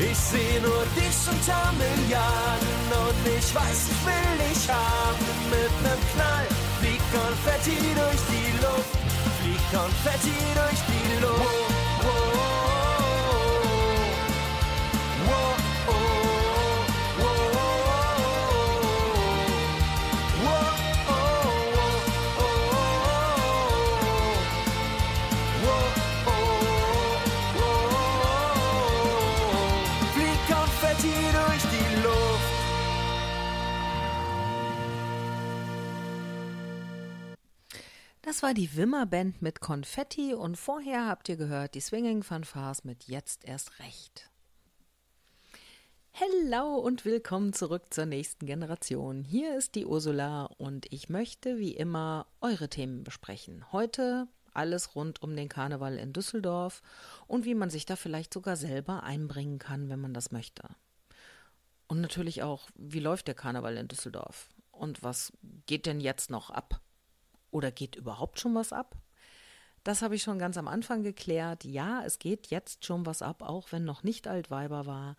Ich seh nur dich und Tamilladen und ich weiß, ich will dich haben. Mit nem Knall fliegt Konfetti durch die Luft, fliegt Konfetti durch die Luft. Das war die Wimmer Band mit Konfetti und vorher habt ihr gehört die Swinging Fanfars mit Jetzt erst recht. Hello und willkommen zurück zur nächsten Generation. Hier ist die Ursula und ich möchte wie immer eure Themen besprechen. Heute alles rund um den Karneval in Düsseldorf und wie man sich da vielleicht sogar selber einbringen kann, wenn man das möchte. Und natürlich auch, wie läuft der Karneval in Düsseldorf? Und was geht denn jetzt noch ab? Oder geht überhaupt schon was ab? Das habe ich schon ganz am Anfang geklärt. Ja, es geht jetzt schon was ab, auch wenn noch nicht Altweiber war.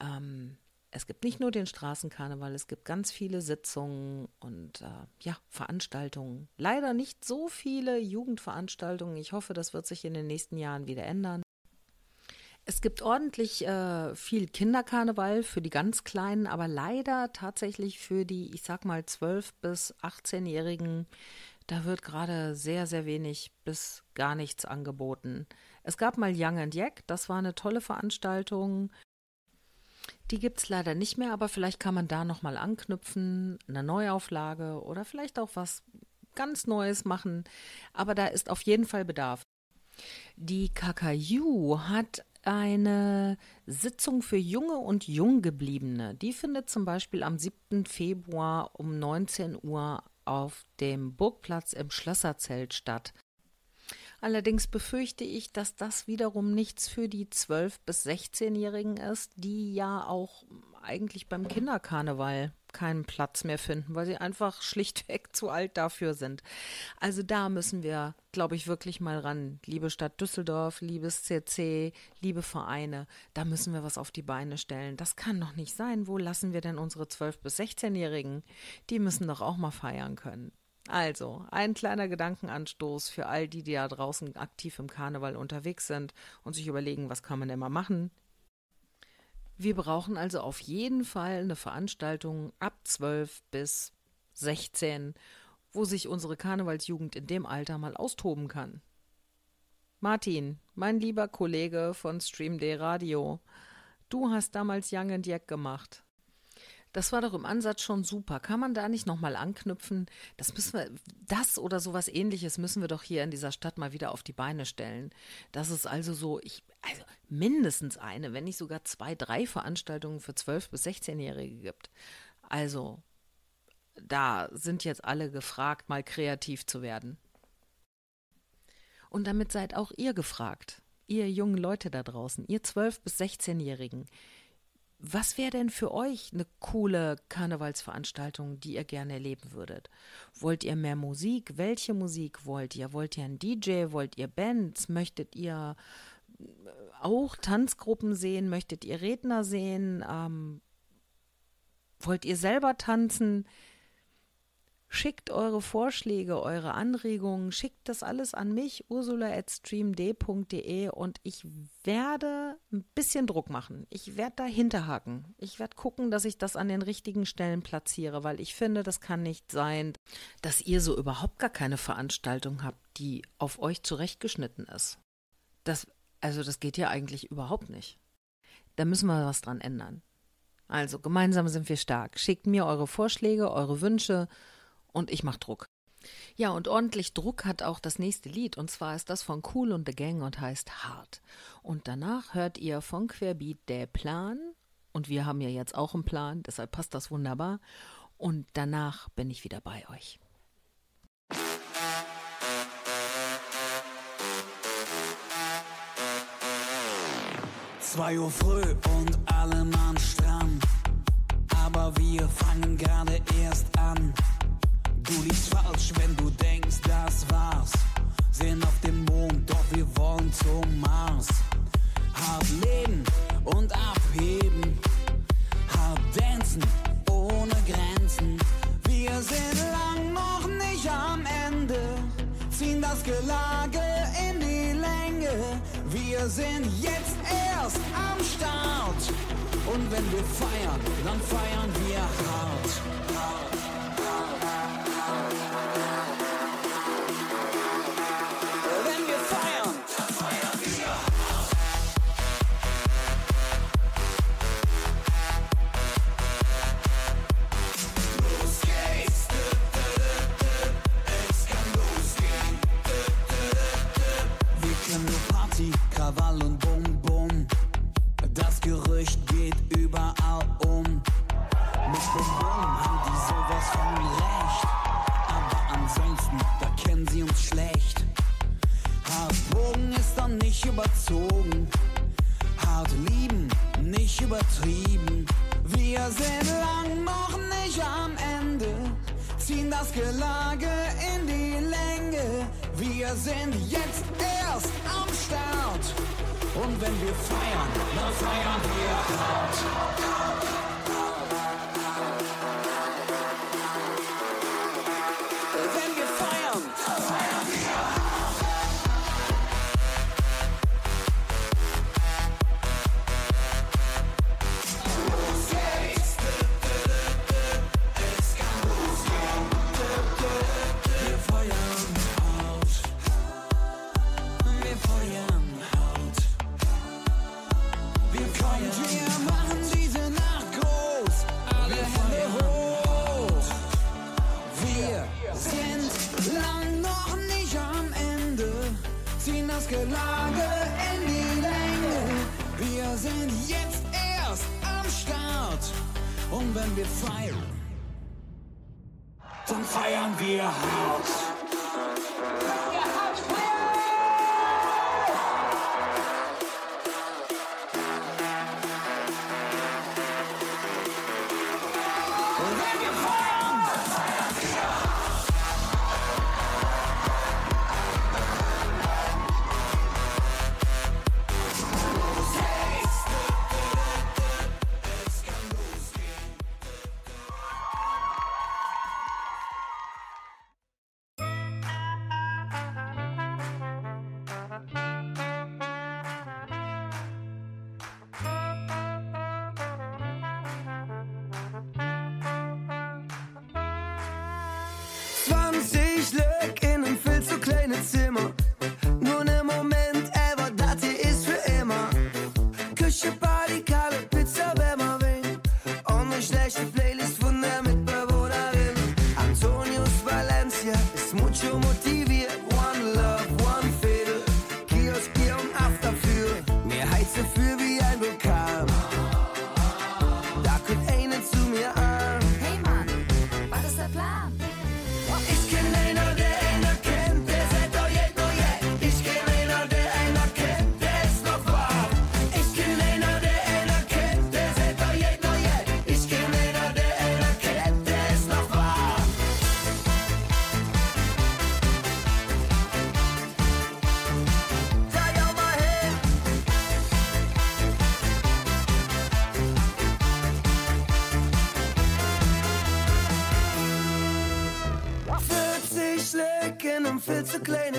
Ähm, es gibt nicht nur den Straßenkarneval, es gibt ganz viele Sitzungen und äh, ja, Veranstaltungen. Leider nicht so viele Jugendveranstaltungen. Ich hoffe, das wird sich in den nächsten Jahren wieder ändern. Es gibt ordentlich äh, viel Kinderkarneval für die ganz Kleinen, aber leider tatsächlich für die, ich sag mal, 12- bis 18-Jährigen, da wird gerade sehr, sehr wenig bis gar nichts angeboten. Es gab mal Young and Jack, das war eine tolle Veranstaltung. Die gibt es leider nicht mehr, aber vielleicht kann man da nochmal anknüpfen, eine Neuauflage oder vielleicht auch was ganz Neues machen. Aber da ist auf jeden Fall Bedarf. Die KKU hat eine Sitzung für junge und Junggebliebene. Die findet zum Beispiel am 7. Februar um 19 Uhr auf dem Burgplatz im Schlösserzelt statt. Allerdings befürchte ich, dass das wiederum nichts für die 12- bis 16-Jährigen ist, die ja auch eigentlich beim Kinderkarneval keinen Platz mehr finden, weil sie einfach schlichtweg zu alt dafür sind. Also da müssen wir, glaube ich, wirklich mal ran. Liebe Stadt Düsseldorf, liebes CC, liebe Vereine, da müssen wir was auf die Beine stellen. Das kann doch nicht sein. Wo lassen wir denn unsere 12- bis 16-Jährigen? Die müssen doch auch mal feiern können. Also, ein kleiner Gedankenanstoß für all die, die da draußen aktiv im Karneval unterwegs sind und sich überlegen, was kann man denn mal machen. Wir brauchen also auf jeden Fall eine Veranstaltung ab 12 bis 16, wo sich unsere Karnevalsjugend in dem Alter mal austoben kann. Martin, mein lieber Kollege von Stream Day Radio, du hast damals Young and Jack gemacht. Das war doch im Ansatz schon super. Kann man da nicht nochmal anknüpfen? Das müssen wir, das oder sowas ähnliches müssen wir doch hier in dieser Stadt mal wieder auf die Beine stellen. Das ist also so, ich, also mindestens eine, wenn nicht sogar zwei, drei Veranstaltungen für 12- bis 16-Jährige gibt. Also, da sind jetzt alle gefragt, mal kreativ zu werden. Und damit seid auch ihr gefragt, ihr jungen Leute da draußen, ihr 12- bis 16-Jährigen. Was wäre denn für euch eine coole Karnevalsveranstaltung, die ihr gerne erleben würdet? Wollt ihr mehr Musik? Welche Musik wollt ihr? Wollt ihr einen DJ? Wollt ihr Bands? Möchtet ihr äh, auch Tanzgruppen sehen? Möchtet ihr Redner sehen? Ähm, wollt ihr selber tanzen? Schickt eure Vorschläge, eure Anregungen, schickt das alles an mich, ursula.streamd.de und ich werde ein bisschen Druck machen. Ich werde da hinterhaken. Ich werde gucken, dass ich das an den richtigen Stellen platziere, weil ich finde, das kann nicht sein, dass ihr so überhaupt gar keine Veranstaltung habt, die auf euch zurechtgeschnitten ist. Das, also das geht ja eigentlich überhaupt nicht. Da müssen wir was dran ändern. Also gemeinsam sind wir stark. Schickt mir eure Vorschläge, eure Wünsche und ich mach Druck. Ja, und ordentlich Druck hat auch das nächste Lied, und zwar ist das von Cool und the Gang und heißt Hart. Und danach hört ihr von Querbeat der Plan, und wir haben ja jetzt auch einen Plan, deshalb passt das wunderbar. Und danach bin ich wieder bei euch. 2 Uhr früh und alle Mann stramm. Aber wir fangen gerade erst an. Du liegst falsch, wenn du denkst, das war's. Sehen auf den Mond, doch wir wollen zum Mars. Hart leben und abheben. Hart dancen ohne Grenzen. Wir sind lang noch nicht am Ende. Ziehen das Gelage in die Länge. Wir sind jetzt erst am Start. Und wenn wir feiern, dann feiern wir hart. Wenn Schall und Bum Bum. Das Gerücht geht überall um. Mit Bum Bum haben die sowas von recht. Aber ansonsten, da kennen sie uns schlecht. Hartbogen ist dann nicht überzogen. Hart lieben, nicht übertrieben. Wir sind lang noch nicht am Ende ziehen das Gelage in die Länge. Wir sind jetzt erst am Start. Und wenn wir feiern, dann feiern wir hart. wenn wir feiern, dann feiern wir hart.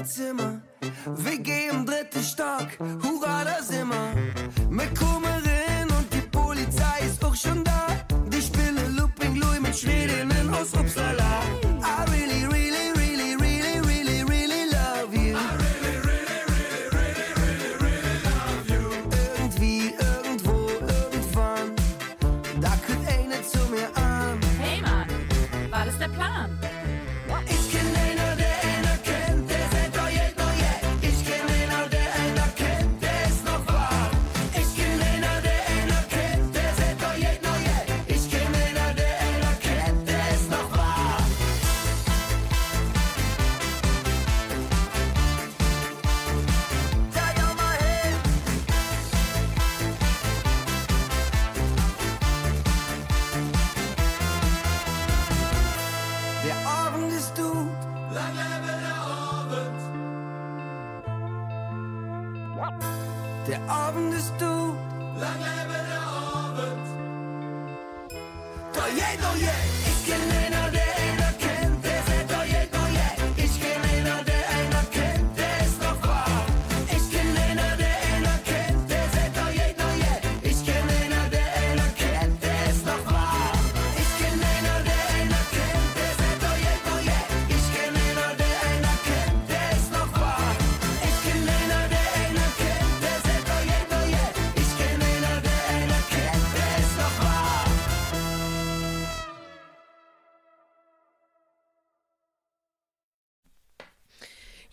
to my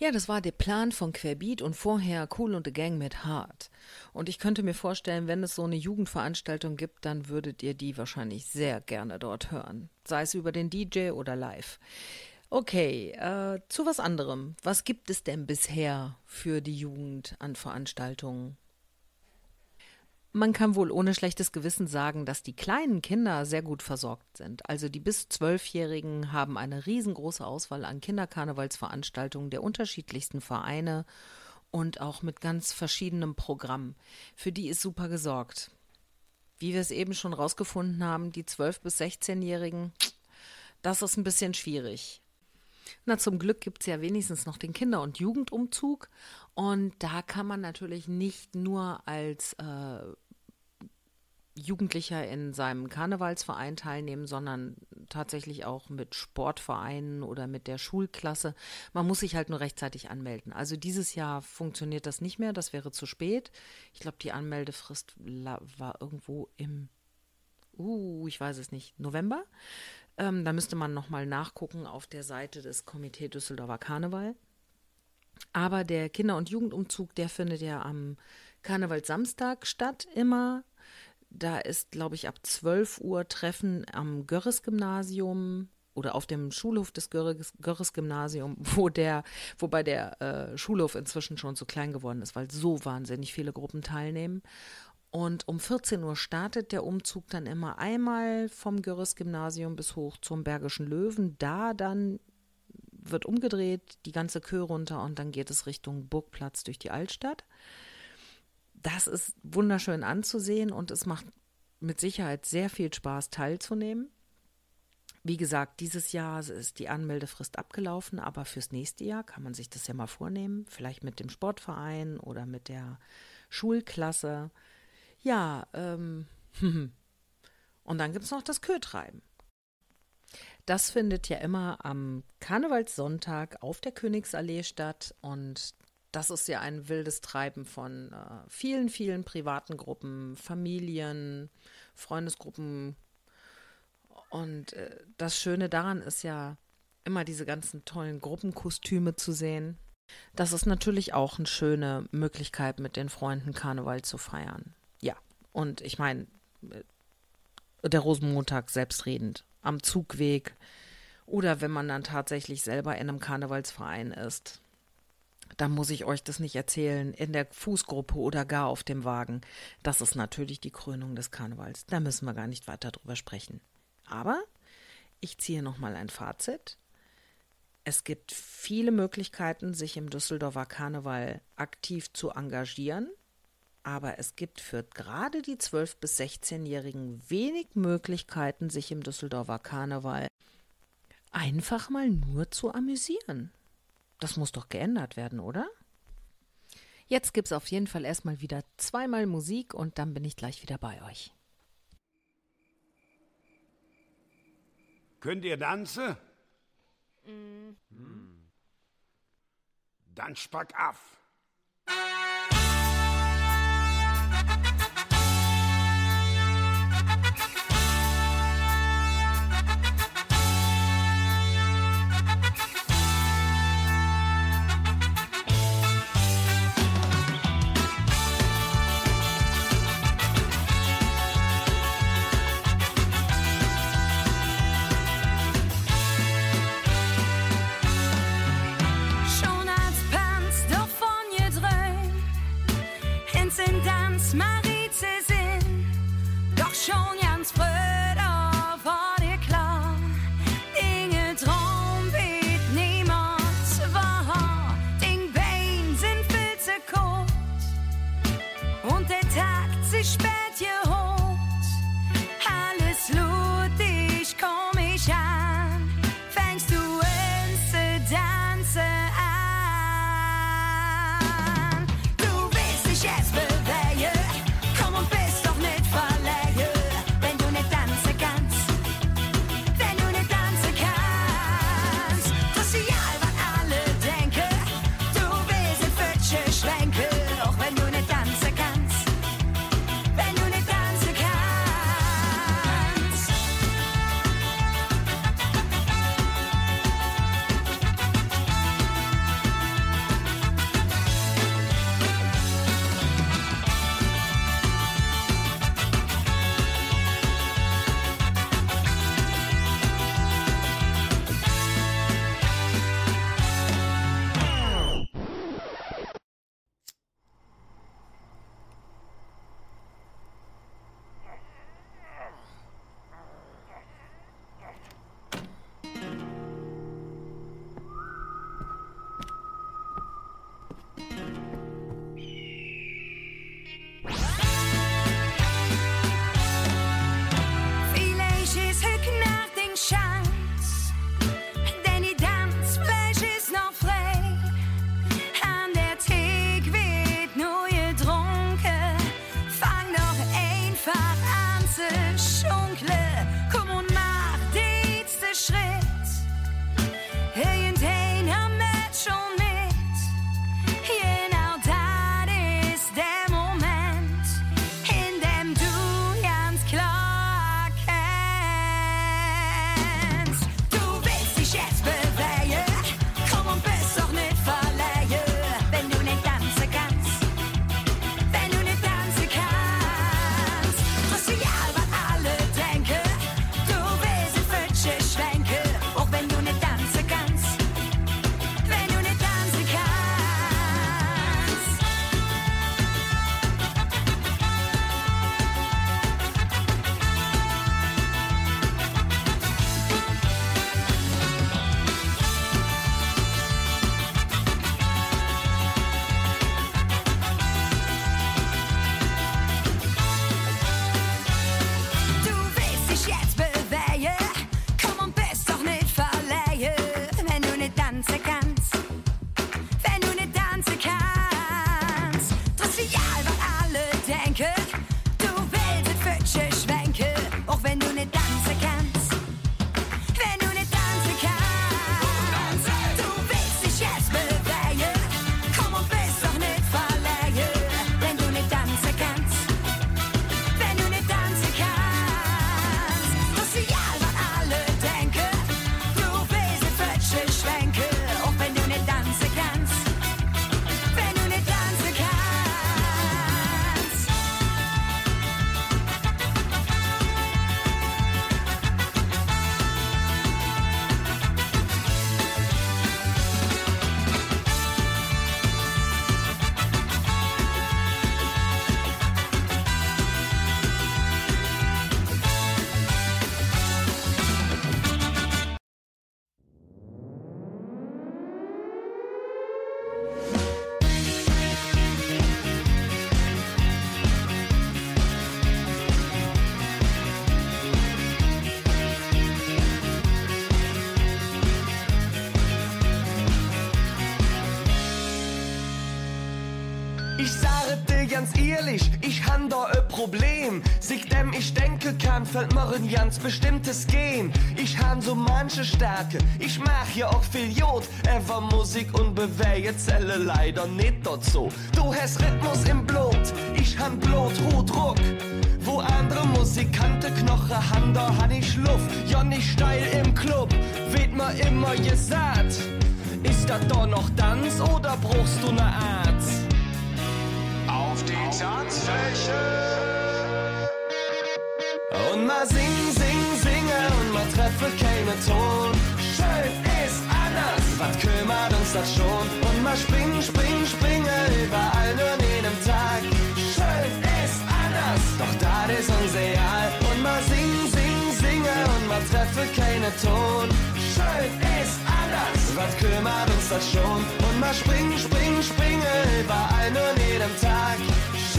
Ja, das war der Plan von Querbeat und vorher Cool und the Gang mit Hard. Und ich könnte mir vorstellen, wenn es so eine Jugendveranstaltung gibt, dann würdet ihr die wahrscheinlich sehr gerne dort hören. Sei es über den DJ oder live. Okay, äh, zu was anderem. Was gibt es denn bisher für die Jugend an Veranstaltungen? Man kann wohl ohne schlechtes Gewissen sagen, dass die kleinen Kinder sehr gut versorgt sind. Also die bis Zwölfjährigen haben eine riesengroße Auswahl an Kinderkarnevalsveranstaltungen der unterschiedlichsten Vereine und auch mit ganz verschiedenem Programm. Für die ist super gesorgt. Wie wir es eben schon rausgefunden haben, die 12- bis 16-Jährigen, das ist ein bisschen schwierig. Na, zum Glück gibt es ja wenigstens noch den Kinder- und Jugendumzug. Und da kann man natürlich nicht nur als äh, Jugendlicher in seinem Karnevalsverein teilnehmen, sondern tatsächlich auch mit Sportvereinen oder mit der Schulklasse. Man muss sich halt nur rechtzeitig anmelden. Also dieses Jahr funktioniert das nicht mehr, das wäre zu spät. Ich glaube, die Anmeldefrist war irgendwo im, uh, ich weiß es nicht, November. Ähm, da müsste man nochmal nachgucken auf der Seite des Komitee Düsseldorfer Karneval. Aber der Kinder- und Jugendumzug, der findet ja am Karnevalssamstag statt, immer. Da ist, glaube ich, ab 12 Uhr Treffen am Görres-Gymnasium oder auf dem Schulhof des Görres- Görres-Gymnasium, wo der, wobei der äh, Schulhof inzwischen schon zu klein geworden ist, weil so wahnsinnig viele Gruppen teilnehmen. Und um 14 Uhr startet der Umzug dann immer einmal vom Görres-Gymnasium bis hoch zum Bergischen Löwen. Da dann wird umgedreht, die ganze Kö runter und dann geht es Richtung Burgplatz durch die Altstadt. Das ist wunderschön anzusehen und es macht mit Sicherheit sehr viel Spaß teilzunehmen. Wie gesagt, dieses Jahr ist die Anmeldefrist abgelaufen, aber fürs nächste Jahr kann man sich das ja mal vornehmen, vielleicht mit dem Sportverein oder mit der Schulklasse. Ja, ähm, und dann gibt es noch das Kötreiben. Das findet ja immer am Karnevalssonntag auf der Königsallee statt und das ist ja ein wildes Treiben von äh, vielen, vielen privaten Gruppen, Familien, Freundesgruppen. Und äh, das Schöne daran ist ja immer diese ganzen tollen Gruppenkostüme zu sehen. Das ist natürlich auch eine schöne Möglichkeit, mit den Freunden Karneval zu feiern. Ja, und ich meine, äh, der Rosenmontag selbstredend am Zugweg oder wenn man dann tatsächlich selber in einem Karnevalsverein ist. Da muss ich euch das nicht erzählen, in der Fußgruppe oder gar auf dem Wagen. Das ist natürlich die Krönung des Karnevals. Da müssen wir gar nicht weiter drüber sprechen. Aber ich ziehe nochmal ein Fazit. Es gibt viele Möglichkeiten, sich im Düsseldorfer Karneval aktiv zu engagieren. Aber es gibt für gerade die 12- bis 16-Jährigen wenig Möglichkeiten, sich im Düsseldorfer Karneval einfach mal nur zu amüsieren. Das muss doch geändert werden, oder? Jetzt gibt's auf jeden Fall erstmal wieder zweimal Musik und dann bin ich gleich wieder bei euch. Könnt ihr tanzen? Hm. Dann spack auf. Ganz ehrlich, ich han da ein Problem. Sich dem ich denke kann, fällt mir ein ganz bestimmtes Gen. Ich han so manche Stärke, ich mach ja auch viel Jod. Ever Musik und Bewege zähle leider nicht dazu. Du hast Rhythmus im Blut, ich han Blut, Hut, Ruck. Wo andere Musikanten Knoche han, da han ich Luft. Ja nicht steil im Club, wird mir immer gesagt. Ist das da noch Tanz oder brauchst du ne Arzt? Tanzfläche. Und mal sing, sing, singe und mal treffe keine Ton. Schön ist anders, was kümmert uns das schon? Und mal spring, spring, springe überall nur in jedem Tag. Schön ist anders, doch das ist unser Ideal. Und mal sing, sing, singe und mal treffe keine Ton. Schön ist anders, was kümmert uns das schon? Und mal spring, spring, springe überall nur in jedem Tag.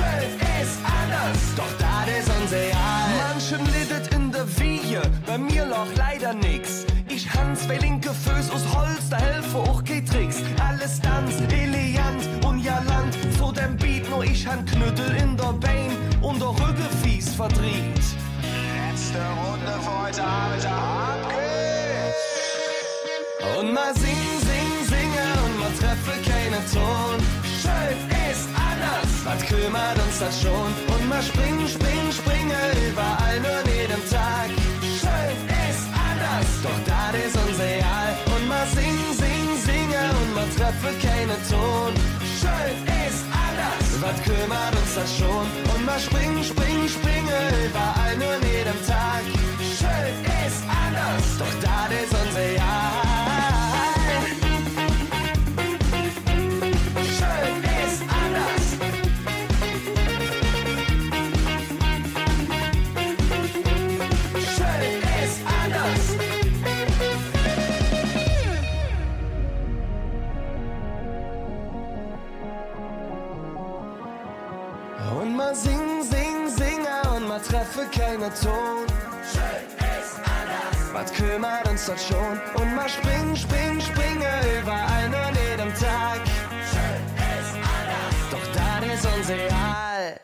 Schön ist anders, doch das ist unser Ideal. Manchen lidet in der Wiege, bei mir noch leider nix. Ich han zwei linke Füße aus Holz, da helfe auch kein Tricks. Alles tanzt, elegant und ja Land vor dem Beat, nur ich han Knüttel in der Bein und der Rücken fies verdreht. Letzte Runde für heute Abend, ab geht's. Und mal sing, sing, singe und mal treffe keine Ton. Was kümmert uns das schon? Und mal spring, spring, springe überall nur in jedem Tag. Schön ist anders, doch das ist unser Ideal. Und mal sing, sing, singe und mal treffe keine Ton. Schön ist anders, was kümmert uns das schon? Und mal spring, spring, springe überall nur in und mal treffe keine Ton. Schön ist anders. Was kümmert uns das schon? Und mal spring, spring, springe überall nur an jedem Tag. Schön ist anders. Doch das ist unser Ideal.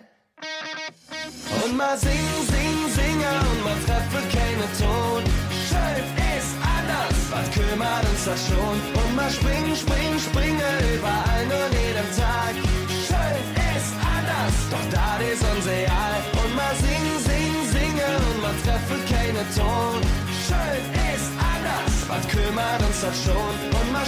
Und mal sing, sing, singe und man treffe keine Ton. Schön ist anders, was kümmert uns das schon? Und mal spring, spring, springe überall nur jedem Tag. Schön ist anders, doch da ist unser Jahr. Ton. Schön ist anders, was kümmert uns das schon? Und mal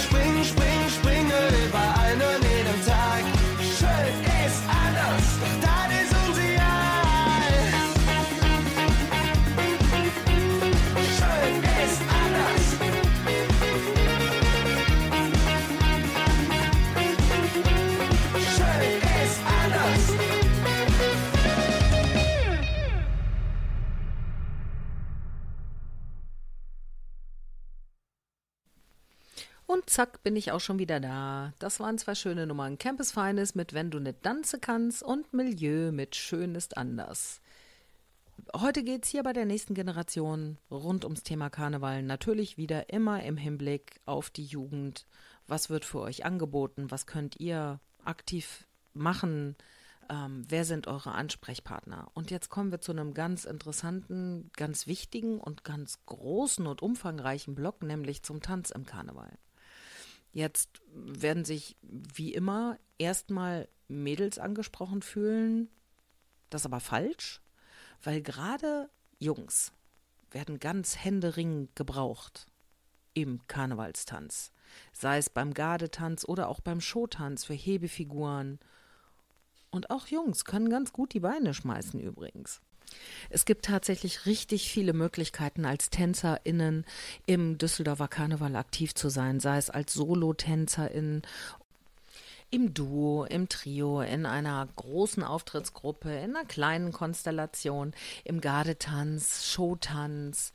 zack, bin ich auch schon wieder da. Das waren zwei schöne Nummern. Campus Feines mit Wenn du nicht tanzen kannst und Milieu mit Schön ist anders. Heute geht es hier bei der nächsten Generation rund ums Thema Karneval natürlich wieder immer im Hinblick auf die Jugend. Was wird für euch angeboten? Was könnt ihr aktiv machen? Ähm, wer sind eure Ansprechpartner? Und jetzt kommen wir zu einem ganz interessanten, ganz wichtigen und ganz großen und umfangreichen Block, nämlich zum Tanz im Karneval. Jetzt werden sich wie immer erstmal Mädels angesprochen fühlen. Das ist aber falsch, weil gerade Jungs werden ganz händeringend gebraucht im Karnevalstanz. Sei es beim Gardetanz oder auch beim Showtanz für Hebefiguren. Und auch Jungs können ganz gut die Beine schmeißen übrigens. Es gibt tatsächlich richtig viele Möglichkeiten, als TänzerInnen im Düsseldorfer Karneval aktiv zu sein, sei es als SolotänzerInnen, im Duo, im Trio, in einer großen Auftrittsgruppe, in einer kleinen Konstellation, im Gardetanz, Showtanz.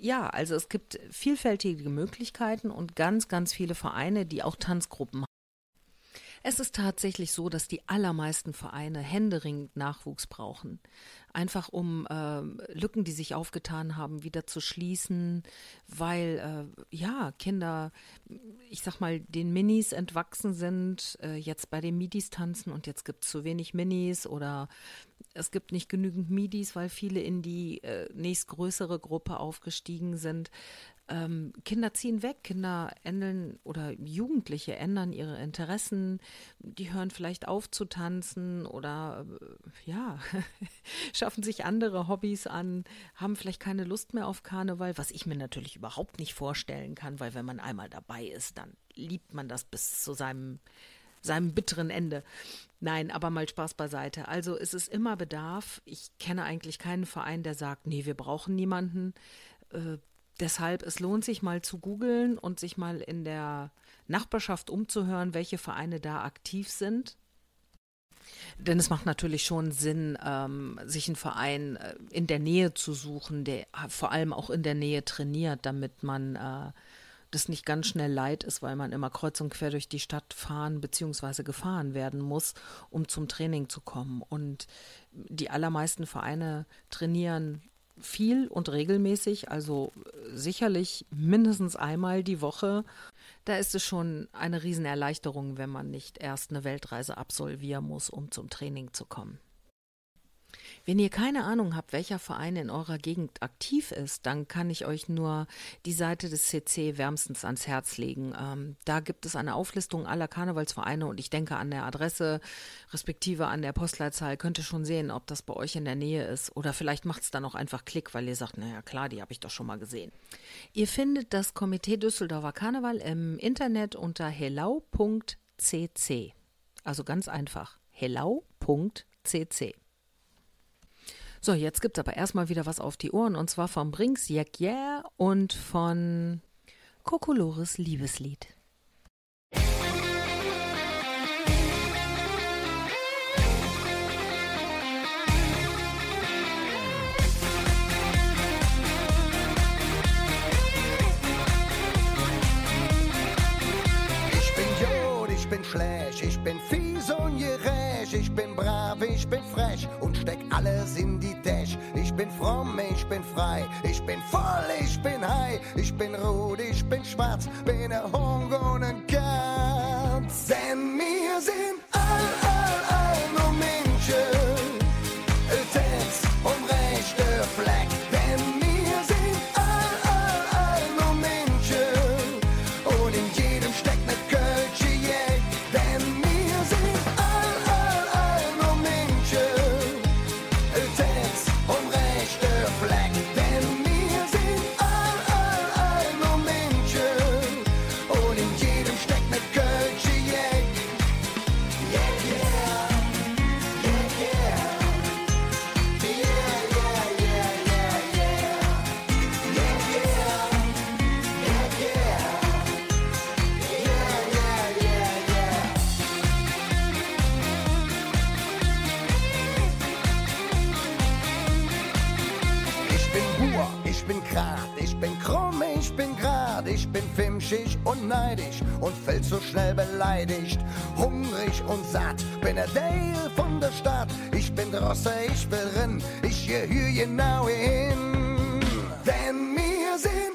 Ja, also es gibt vielfältige Möglichkeiten und ganz, ganz viele Vereine, die auch Tanzgruppen haben. Es ist tatsächlich so, dass die allermeisten Vereine händeringend Nachwuchs brauchen. Einfach um äh, Lücken, die sich aufgetan haben, wieder zu schließen, weil äh, ja, Kinder, ich sag mal, den Minis entwachsen sind, äh, jetzt bei den Midis tanzen und jetzt gibt es zu wenig Minis oder es gibt nicht genügend Midis, weil viele in die äh, nächstgrößere Gruppe aufgestiegen sind. Ähm, Kinder ziehen weg, Kinder ändern oder Jugendliche ändern ihre Interessen, die hören vielleicht auf zu tanzen oder äh, ja, schaffen sich andere Hobbys an, haben vielleicht keine Lust mehr auf Karneval, was ich mir natürlich überhaupt nicht vorstellen kann, weil wenn man einmal dabei ist, dann liebt man das bis zu seinem seinem bitteren Ende. Nein, aber mal Spaß beiseite. Also es ist immer Bedarf. Ich kenne eigentlich keinen Verein, der sagt, nee, wir brauchen niemanden. Äh, deshalb, es lohnt sich mal zu googeln und sich mal in der Nachbarschaft umzuhören, welche Vereine da aktiv sind. Denn es macht natürlich schon Sinn, ähm, sich einen Verein äh, in der Nähe zu suchen, der vor allem auch in der Nähe trainiert, damit man äh, das nicht ganz schnell leid ist, weil man immer kreuz und quer durch die Stadt fahren bzw. gefahren werden muss, um zum Training zu kommen. Und die allermeisten Vereine trainieren viel und regelmäßig, also sicherlich mindestens einmal die Woche. Da ist es schon eine Riesenerleichterung, wenn man nicht erst eine Weltreise absolvieren muss, um zum Training zu kommen. Wenn ihr keine Ahnung habt, welcher Verein in eurer Gegend aktiv ist, dann kann ich euch nur die Seite des CC wärmstens ans Herz legen. Ähm, da gibt es eine Auflistung aller Karnevalsvereine und ich denke an der Adresse respektive an der Postleitzahl könnt ihr schon sehen, ob das bei euch in der Nähe ist oder vielleicht macht es dann auch einfach Klick, weil ihr sagt, naja klar, die habe ich doch schon mal gesehen. Ihr findet das Komitee Düsseldorfer Karneval im Internet unter hellau.cc. Also ganz einfach, hellau.cc. So, jetzt gibt's aber erstmal wieder was auf die Ohren und zwar von Brinks Jack Yeah und von Kokolores Liebeslied. Ich bin schlecht, ich bin fies und gerecht, ich bin brav, ich bin frech und steck alles in bin fromm, ich bin frei, ich bin voll, ich bin high, ich bin rot, ich bin schwarz, bin ein Hung und ein Katz. Denn wir sind all, kitschig und neidisch und fällt so schnell beleidigt. Hungrig und satt bin der Dale von der Stadt. Ich bin Rosse, ich will rennen, ich gehöre genau hin. Denn mir sind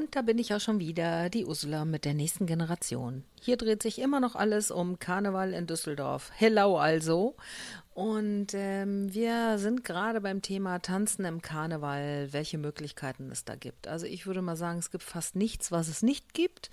und da bin ich auch schon wieder, die Ursula mit der nächsten Generation. Hier dreht sich immer noch alles um Karneval in Düsseldorf. Hello also. Und ähm, wir sind gerade beim Thema Tanzen im Karneval, welche Möglichkeiten es da gibt. Also ich würde mal sagen, es gibt fast nichts, was es nicht gibt.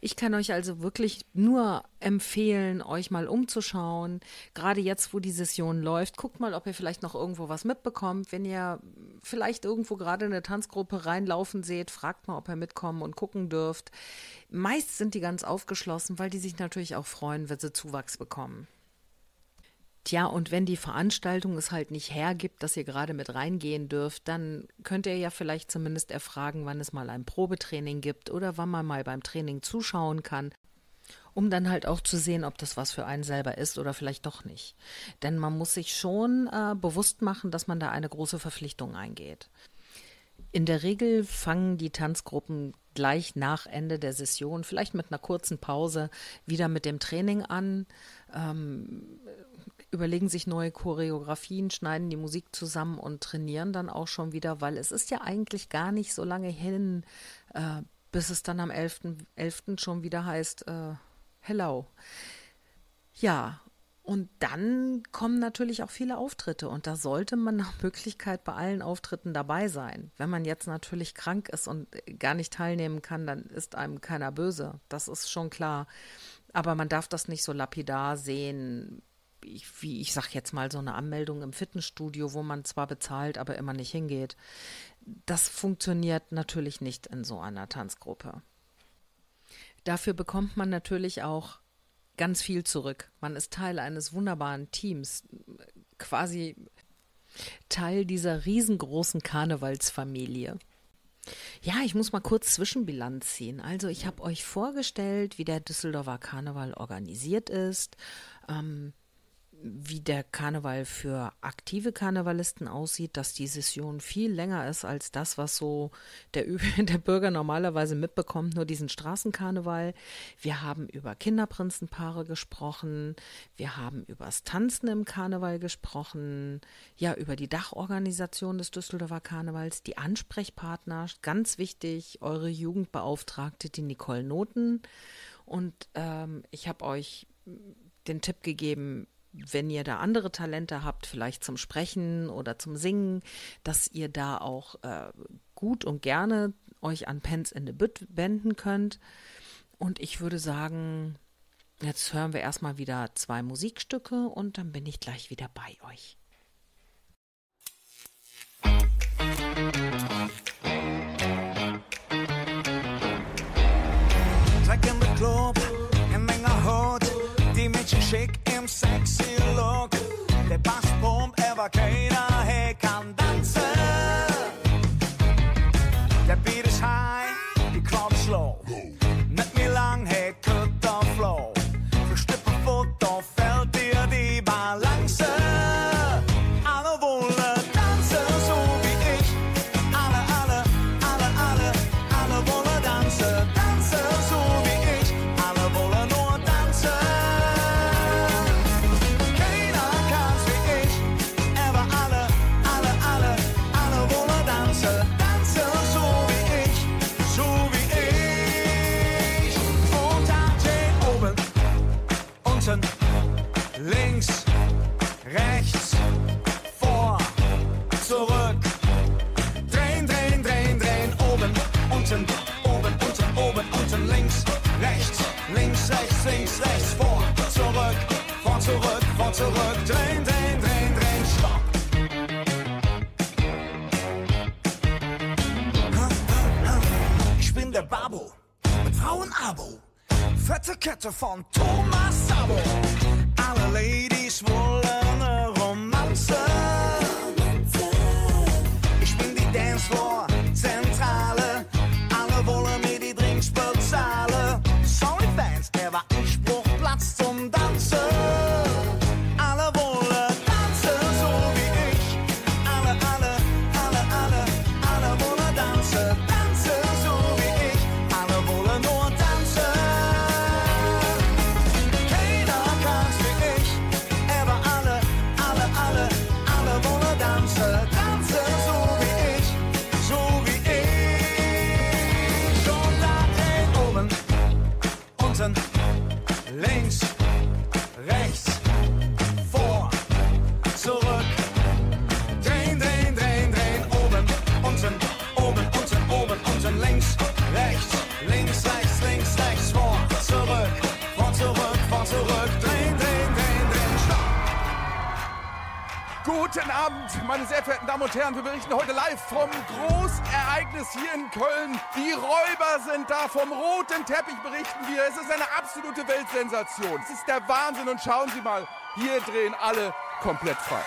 Ich kann euch also wirklich nur empfehlen, euch mal umzuschauen. Gerade jetzt, wo die Session läuft, guckt mal, ob ihr vielleicht noch irgendwo was mitbekommt. Wenn ihr vielleicht irgendwo gerade in eine Tanzgruppe reinlaufen seht, fragt mal, ob ihr mitkommen und gucken dürft. Meist sind die ganz aufgeschlossen, weil die sich natürlich auch freuen, wenn sie Zuwachs bekommen. Tja, und wenn die Veranstaltung es halt nicht hergibt, dass ihr gerade mit reingehen dürft, dann könnt ihr ja vielleicht zumindest erfragen, wann es mal ein Probetraining gibt oder wann man mal beim Training zuschauen kann, um dann halt auch zu sehen, ob das was für einen selber ist oder vielleicht doch nicht. Denn man muss sich schon äh, bewusst machen, dass man da eine große Verpflichtung eingeht. In der Regel fangen die Tanzgruppen gleich nach Ende der Session, vielleicht mit einer kurzen Pause, wieder mit dem Training an. Ähm, überlegen sich neue Choreografien, schneiden die Musik zusammen und trainieren dann auch schon wieder, weil es ist ja eigentlich gar nicht so lange hin, äh, bis es dann am 11.11. 11. schon wieder heißt, äh, hello. Ja, und dann kommen natürlich auch viele Auftritte und da sollte man nach Möglichkeit bei allen Auftritten dabei sein. Wenn man jetzt natürlich krank ist und gar nicht teilnehmen kann, dann ist einem keiner böse. Das ist schon klar. Aber man darf das nicht so lapidar sehen, ich, wie ich sag jetzt mal, so eine Anmeldung im Fitnessstudio, wo man zwar bezahlt, aber immer nicht hingeht. Das funktioniert natürlich nicht in so einer Tanzgruppe. Dafür bekommt man natürlich auch ganz viel zurück. Man ist Teil eines wunderbaren Teams, quasi Teil dieser riesengroßen Karnevalsfamilie. Ja, ich muss mal kurz Zwischenbilanz ziehen. Also ich habe euch vorgestellt, wie der Düsseldorfer Karneval organisiert ist. Ähm, wie der Karneval für aktive Karnevalisten aussieht, dass die Session viel länger ist als das, was so der, der Bürger normalerweise mitbekommt, nur diesen Straßenkarneval. Wir haben über Kinderprinzenpaare gesprochen, wir haben über das Tanzen im Karneval gesprochen, ja, über die Dachorganisation des Düsseldorfer Karnevals, die Ansprechpartner, ganz wichtig, eure Jugendbeauftragte, die Nicole Noten. Und ähm, ich habe euch den Tipp gegeben, wenn ihr da andere Talente habt, vielleicht zum Sprechen oder zum Singen, dass ihr da auch äh, gut und gerne euch an Pens in the Bütt wenden könnt. Und ich würde sagen, jetzt hören wir erstmal wieder zwei Musikstücke und dann bin ich gleich wieder bei euch. Tag in the Club, in Menge Haut, die Mädchen schick sexy Look. Der Bass pumpt, aber keiner zurück. Drehen, drehen, drehen, drehen, stopp. Ich bin der Babo mit Frauenabo. Fette Kette von Thomas Sabo. Alle Ladies wollen eine Herren, wir berichten heute live vom Großereignis hier in Köln. Die Räuber sind da, vom roten Teppich berichten wir. Es ist eine absolute Weltsensation. Es ist der Wahnsinn und schauen Sie mal, hier drehen alle komplett frei.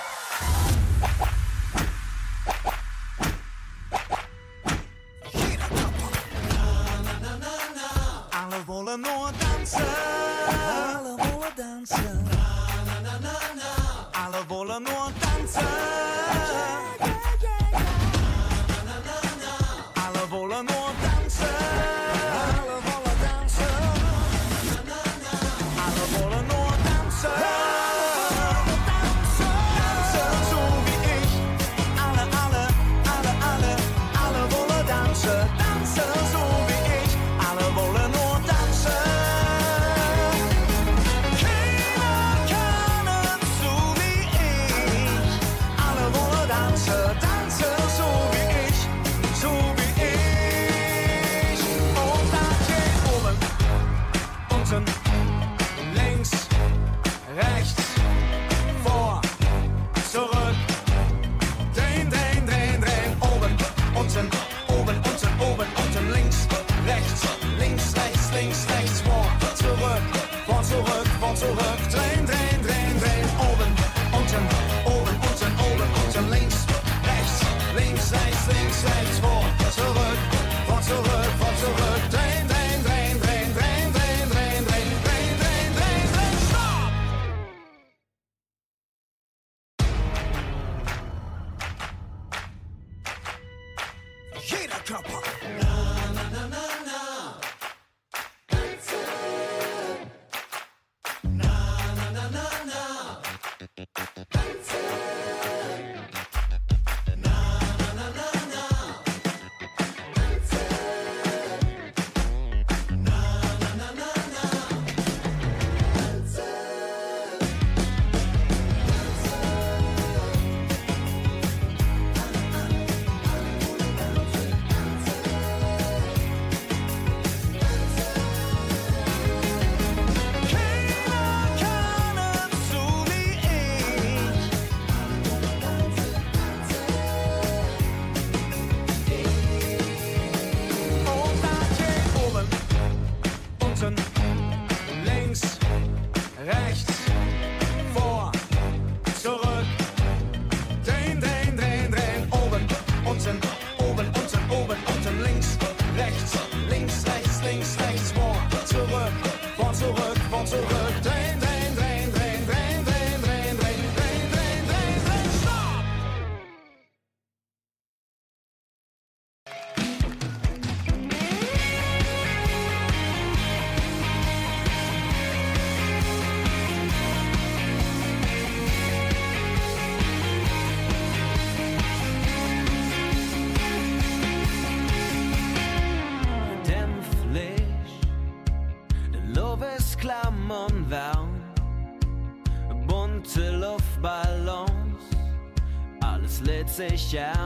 Seychelles.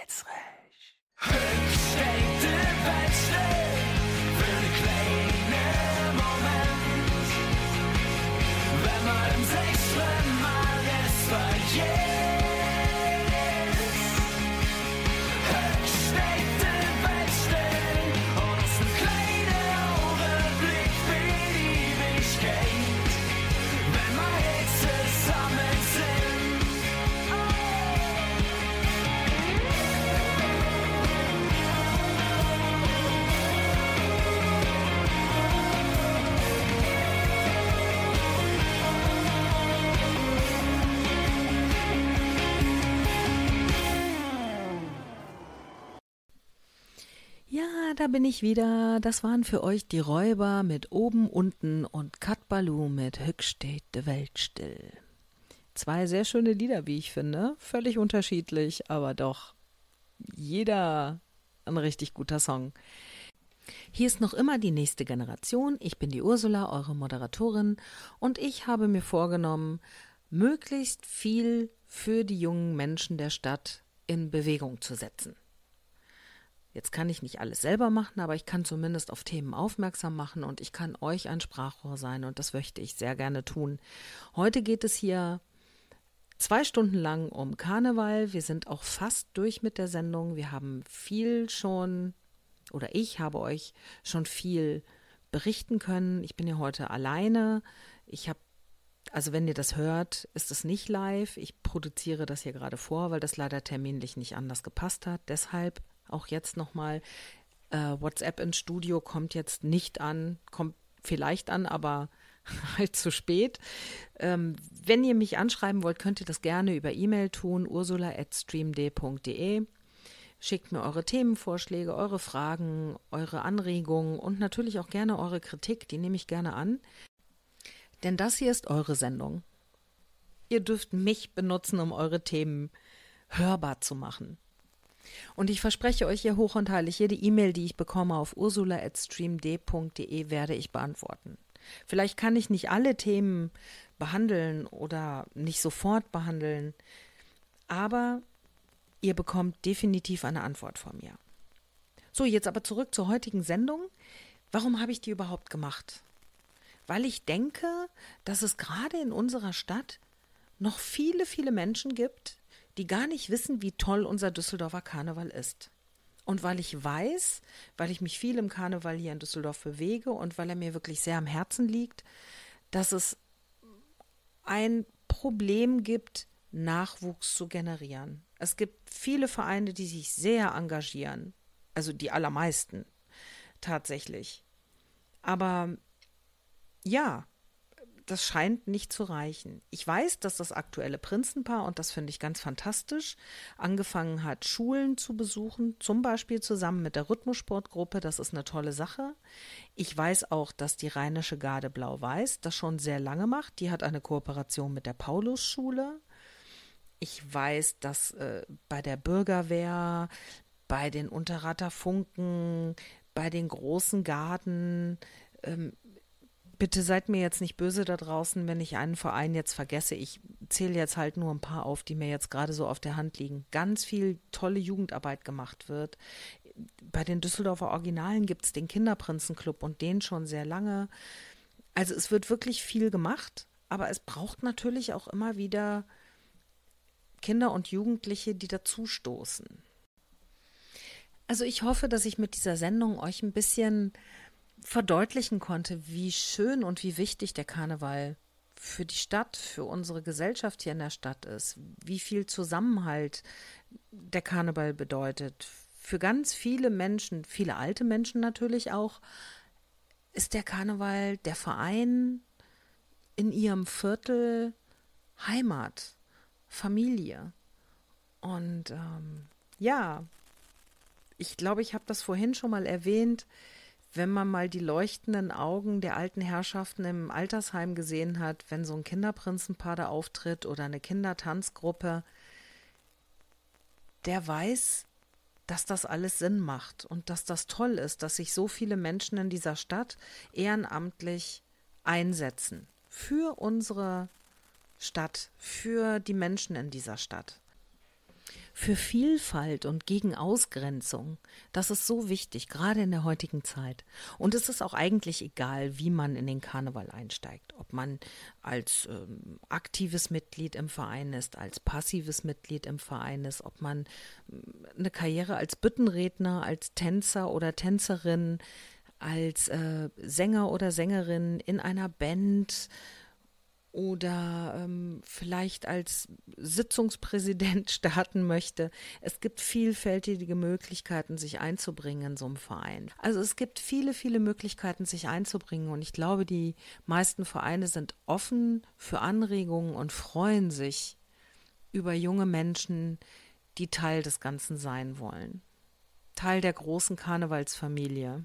Jetzt ist recht. Steht die Welt still für einen kleinen Moment. Wenn man im sechsten Mal es vergisst. Da bin ich wieder. Das waren für euch die Räuber mit oben, unten und Kat Baloo mit Hück steht de Welt still. Zwei sehr schöne Lieder, wie ich finde. Völlig unterschiedlich, aber doch jeder ein richtig guter Song. Hier ist noch immer die nächste Generation. Ich bin die Ursula, eure Moderatorin, und ich habe mir vorgenommen, möglichst viel für die jungen Menschen der Stadt in Bewegung zu setzen. Jetzt kann ich nicht alles selber machen, aber ich kann zumindest auf Themen aufmerksam machen und ich kann euch ein Sprachrohr sein und das möchte ich sehr gerne tun. Heute geht es hier zwei Stunden lang um Karneval. Wir sind auch fast durch mit der Sendung. Wir haben viel schon, oder ich habe euch schon viel berichten können. Ich bin ja heute alleine. Ich habe also wenn ihr das hört, ist es nicht live. Ich produziere das hier gerade vor, weil das leider terminlich nicht anders gepasst hat. Deshalb auch jetzt nochmal, äh, WhatsApp ins Studio kommt jetzt nicht an, kommt vielleicht an, aber halt zu spät. Ähm, wenn ihr mich anschreiben wollt, könnt ihr das gerne über E-Mail tun, ursula.streamd.de. Schickt mir eure Themenvorschläge, eure Fragen, eure Anregungen und natürlich auch gerne eure Kritik, die nehme ich gerne an. Denn das hier ist eure Sendung. Ihr dürft mich benutzen, um eure Themen hörbar zu machen. Und ich verspreche euch hier hoch und heilig, jede E-Mail, die ich bekomme auf ursula.streamd.de werde ich beantworten. Vielleicht kann ich nicht alle Themen behandeln oder nicht sofort behandeln, aber ihr bekommt definitiv eine Antwort von mir. So, jetzt aber zurück zur heutigen Sendung. Warum habe ich die überhaupt gemacht? Weil ich denke, dass es gerade in unserer Stadt noch viele, viele Menschen gibt, die gar nicht wissen, wie toll unser Düsseldorfer Karneval ist. Und weil ich weiß, weil ich mich viel im Karneval hier in Düsseldorf bewege und weil er mir wirklich sehr am Herzen liegt, dass es ein Problem gibt, Nachwuchs zu generieren. Es gibt viele Vereine, die sich sehr engagieren, also die allermeisten tatsächlich. Aber ja, das scheint nicht zu reichen. Ich weiß, dass das aktuelle Prinzenpaar, und das finde ich ganz fantastisch, angefangen hat, Schulen zu besuchen, zum Beispiel zusammen mit der Rhythmussportgruppe. Das ist eine tolle Sache. Ich weiß auch, dass die Rheinische Garde Blau-Weiß das schon sehr lange macht. Die hat eine Kooperation mit der Paulusschule. Ich weiß, dass äh, bei der Bürgerwehr, bei den Unterrater Funken, bei den großen Garden, ähm, bitte seid mir jetzt nicht böse da draußen, wenn ich einen Verein jetzt vergesse. Ich zähle jetzt halt nur ein paar auf, die mir jetzt gerade so auf der Hand liegen. Ganz viel tolle Jugendarbeit gemacht wird. Bei den Düsseldorfer Originalen gibt es den Kinderprinzenclub und den schon sehr lange. Also es wird wirklich viel gemacht, aber es braucht natürlich auch immer wieder Kinder und Jugendliche, die dazustoßen. Also ich hoffe, dass ich mit dieser Sendung euch ein bisschen verdeutlichen konnte, wie schön und wie wichtig der Karneval für die Stadt, für unsere Gesellschaft hier in der Stadt ist, wie viel Zusammenhalt der Karneval bedeutet. Für ganz viele Menschen, viele alte Menschen natürlich auch, ist der Karneval der Verein in ihrem Viertel Heimat, Familie. Und ähm, ja, Ich glaube, ich habe das vorhin schon mal erwähnt, wenn man mal die leuchtenden Augen der alten Herrschaften im Altersheim gesehen hat, wenn so ein Kinderprinzenpaar da auftritt oder eine Kindertanzgruppe, der weiß, dass das alles Sinn macht und dass das toll ist, dass sich so viele Menschen in dieser Stadt ehrenamtlich einsetzen für unsere Stadt, für die Menschen in dieser Stadt. Für Vielfalt und gegen Ausgrenzung. Das ist so wichtig, gerade in der heutigen Zeit. Und es ist auch eigentlich egal, wie man in den Karneval einsteigt. Ob man als ähm, aktives Mitglied im Verein ist, als passives Mitglied im Verein ist, ob man ähm, eine Karriere als Büttenredner, als Tänzer oder Tänzerin, als äh, Sänger oder Sängerin in einer Band oder ähm, vielleicht als Sitzungspräsident starten möchte. Es gibt vielfältige Möglichkeiten, sich einzubringen in so einem Verein. Also es gibt viele, viele Möglichkeiten, sich einzubringen und ich glaube, die meisten Vereine sind offen für Anregungen und freuen sich über junge Menschen, die Teil des Ganzen sein wollen. Teil der großen Karnevalsfamilie.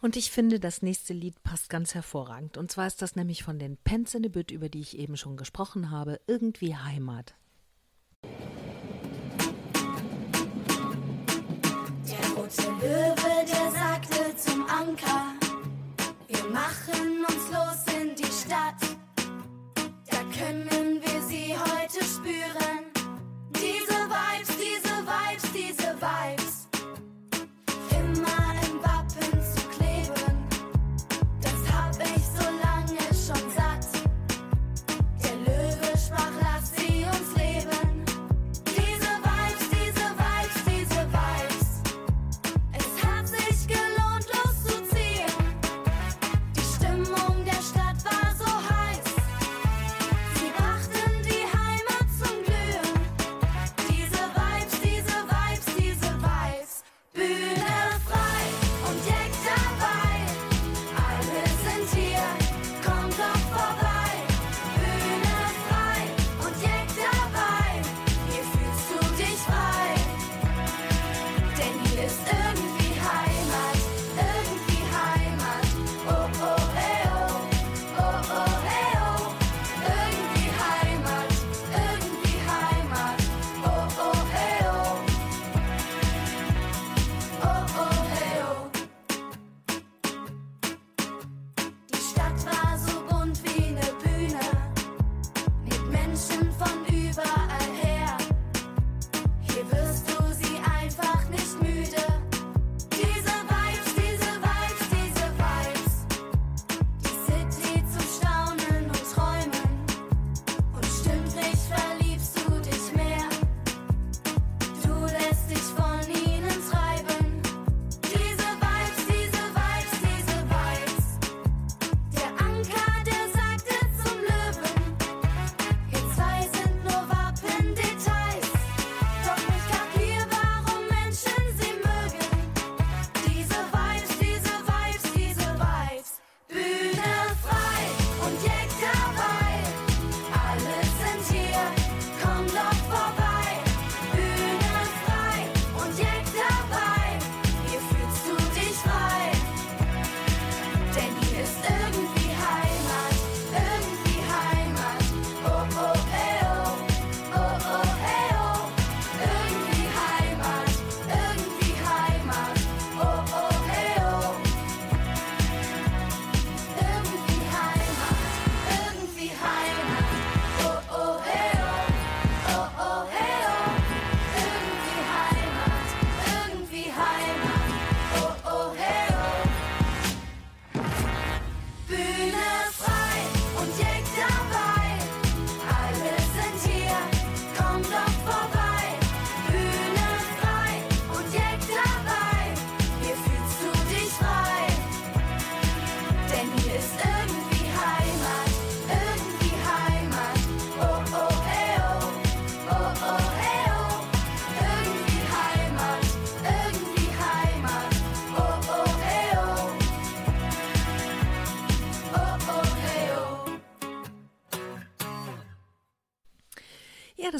Und ich finde, das nächste Lied passt ganz hervorragend. Und zwar ist das nämlich von den Pence in the Bütt, über die ich eben schon gesprochen habe, irgendwie Heimat. Der rote Löwe, der sagte zum Anker, wir machen uns los in die Stadt. Da können wir sie heute spüren. Diese Vibes, diese Vibes, diese Vibes.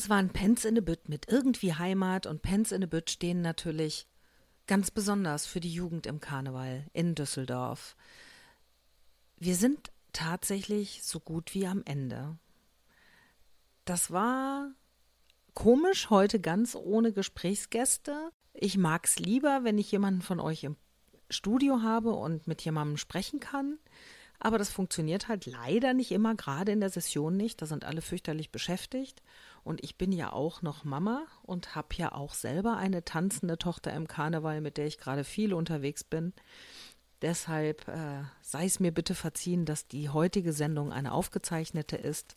Das waren Pence in the Bütt mit irgendwie Heimat und Pence in the Bütt stehen natürlich Ganz besonders für die Jugend im Karneval in Düsseldorf. Wir sind tatsächlich so gut wie am Ende. Das war komisch heute ganz ohne Gesprächsgäste. Ich mag es lieber, wenn ich jemanden von euch im Studio habe und mit jemandem sprechen kann. Aber das funktioniert halt leider nicht immer, gerade in der Session nicht. Da sind alle fürchterlich beschäftigt. Und ich bin ja auch noch Mama und habe ja auch selber eine tanzende Tochter im Karneval, mit der ich gerade viel unterwegs bin. Deshalb äh, sei es mir bitte verziehen, dass die heutige Sendung eine aufgezeichnete ist.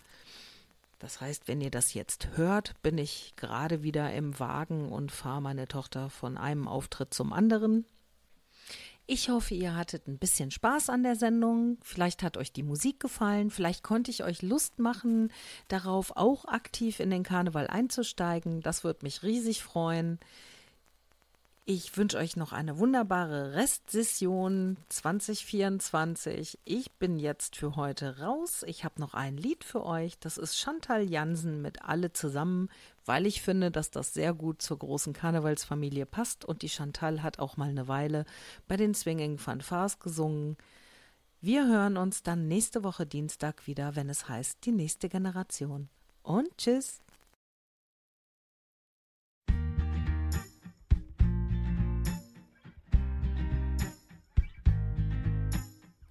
Das heißt, wenn ihr das jetzt hört, bin ich gerade wieder im Wagen und fahre meine Tochter von einem Auftritt zum anderen. Ich hoffe, ihr hattet ein bisschen Spaß an der Sendung. Vielleicht hat euch die Musik gefallen. Vielleicht konnte ich euch Lust machen, darauf auch aktiv in den Karneval einzusteigen. Das würde mich riesig freuen. Ich wünsche euch noch eine wunderbare Restsession 2024. Ich bin jetzt für heute raus. Ich habe noch ein Lied für euch. Das ist Chantal Jansen mit Alle zusammen, weil ich finde, dass das sehr gut zur großen Karnevalsfamilie passt. Und die Chantal hat auch mal eine Weile bei den Swinging Fanfars gesungen. Wir hören uns dann nächste Woche Dienstag wieder, wenn es heißt Die nächste Generation. Und tschüss.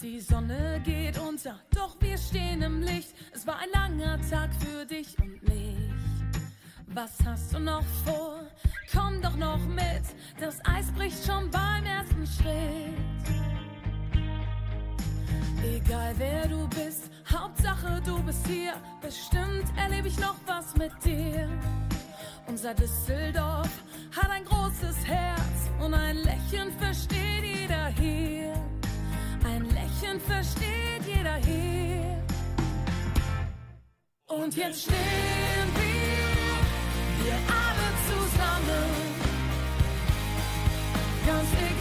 Die Sonne geht unter, doch wir stehen im Licht. Es war ein langer Tag für dich und mich. Was hast du noch vor? Komm doch noch mit, das Eis bricht schon beim ersten Schritt. Egal wer du bist, Hauptsache du bist hier. Bestimmt erlebe ich noch was mit dir. Unser Düsseldorf hat ein großes Herz und ein Lächeln versteht jeder hier. Lächeln versteht jeder hier. Und jetzt stehen wir hier alle zusammen. Ganz egal,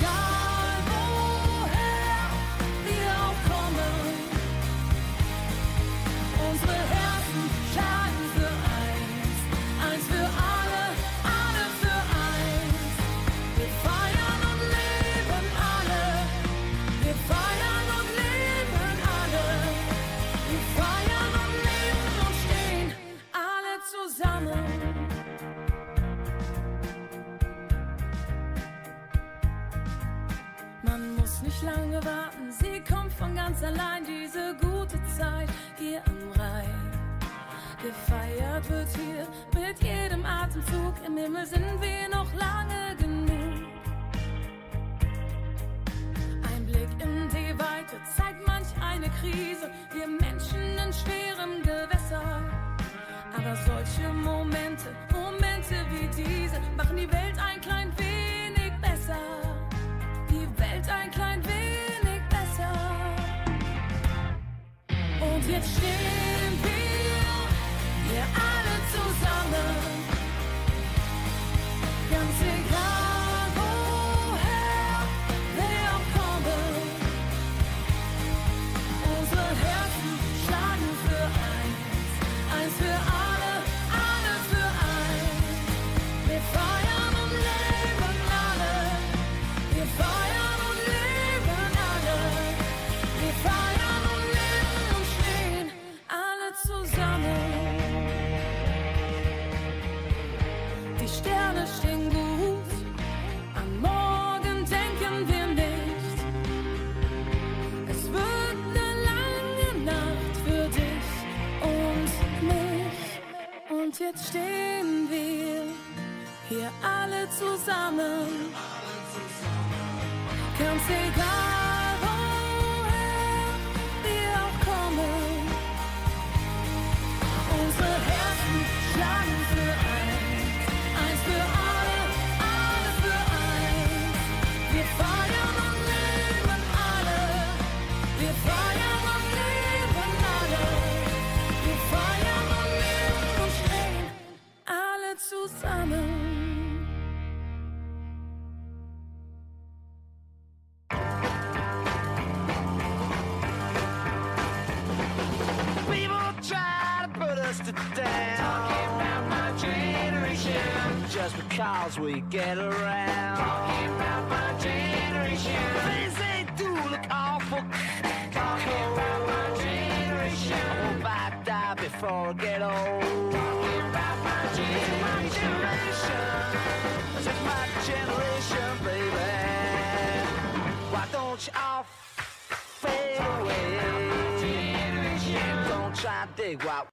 Man muss nicht lange warten, sie kommt von ganz allein, diese gute Zeit hier am Rhein. Gefeiert wird hier mit jedem Atemzug, im Himmel sind wir noch lange genug. Ein Blick in die Weite zeigt manch eine Krise, wir Menschen in schwerem Gewässer. Aber solche Momente, Momente wie diese, machen die Welt ein klein wenig besser. Die Welt ein klein wenig besser. Und jetzt stehen wir hier alle zusammen. Ganz egal, jetzt stehen wir hier alle zusammen. Ganz egal, just because we get around. Talking about my generation. Things they do look awful. Talking about my generation. I hope I die before I get old. Talking about my generation. This is my generation, baby. Why don't you all fade away? Generation? Don't try to dig what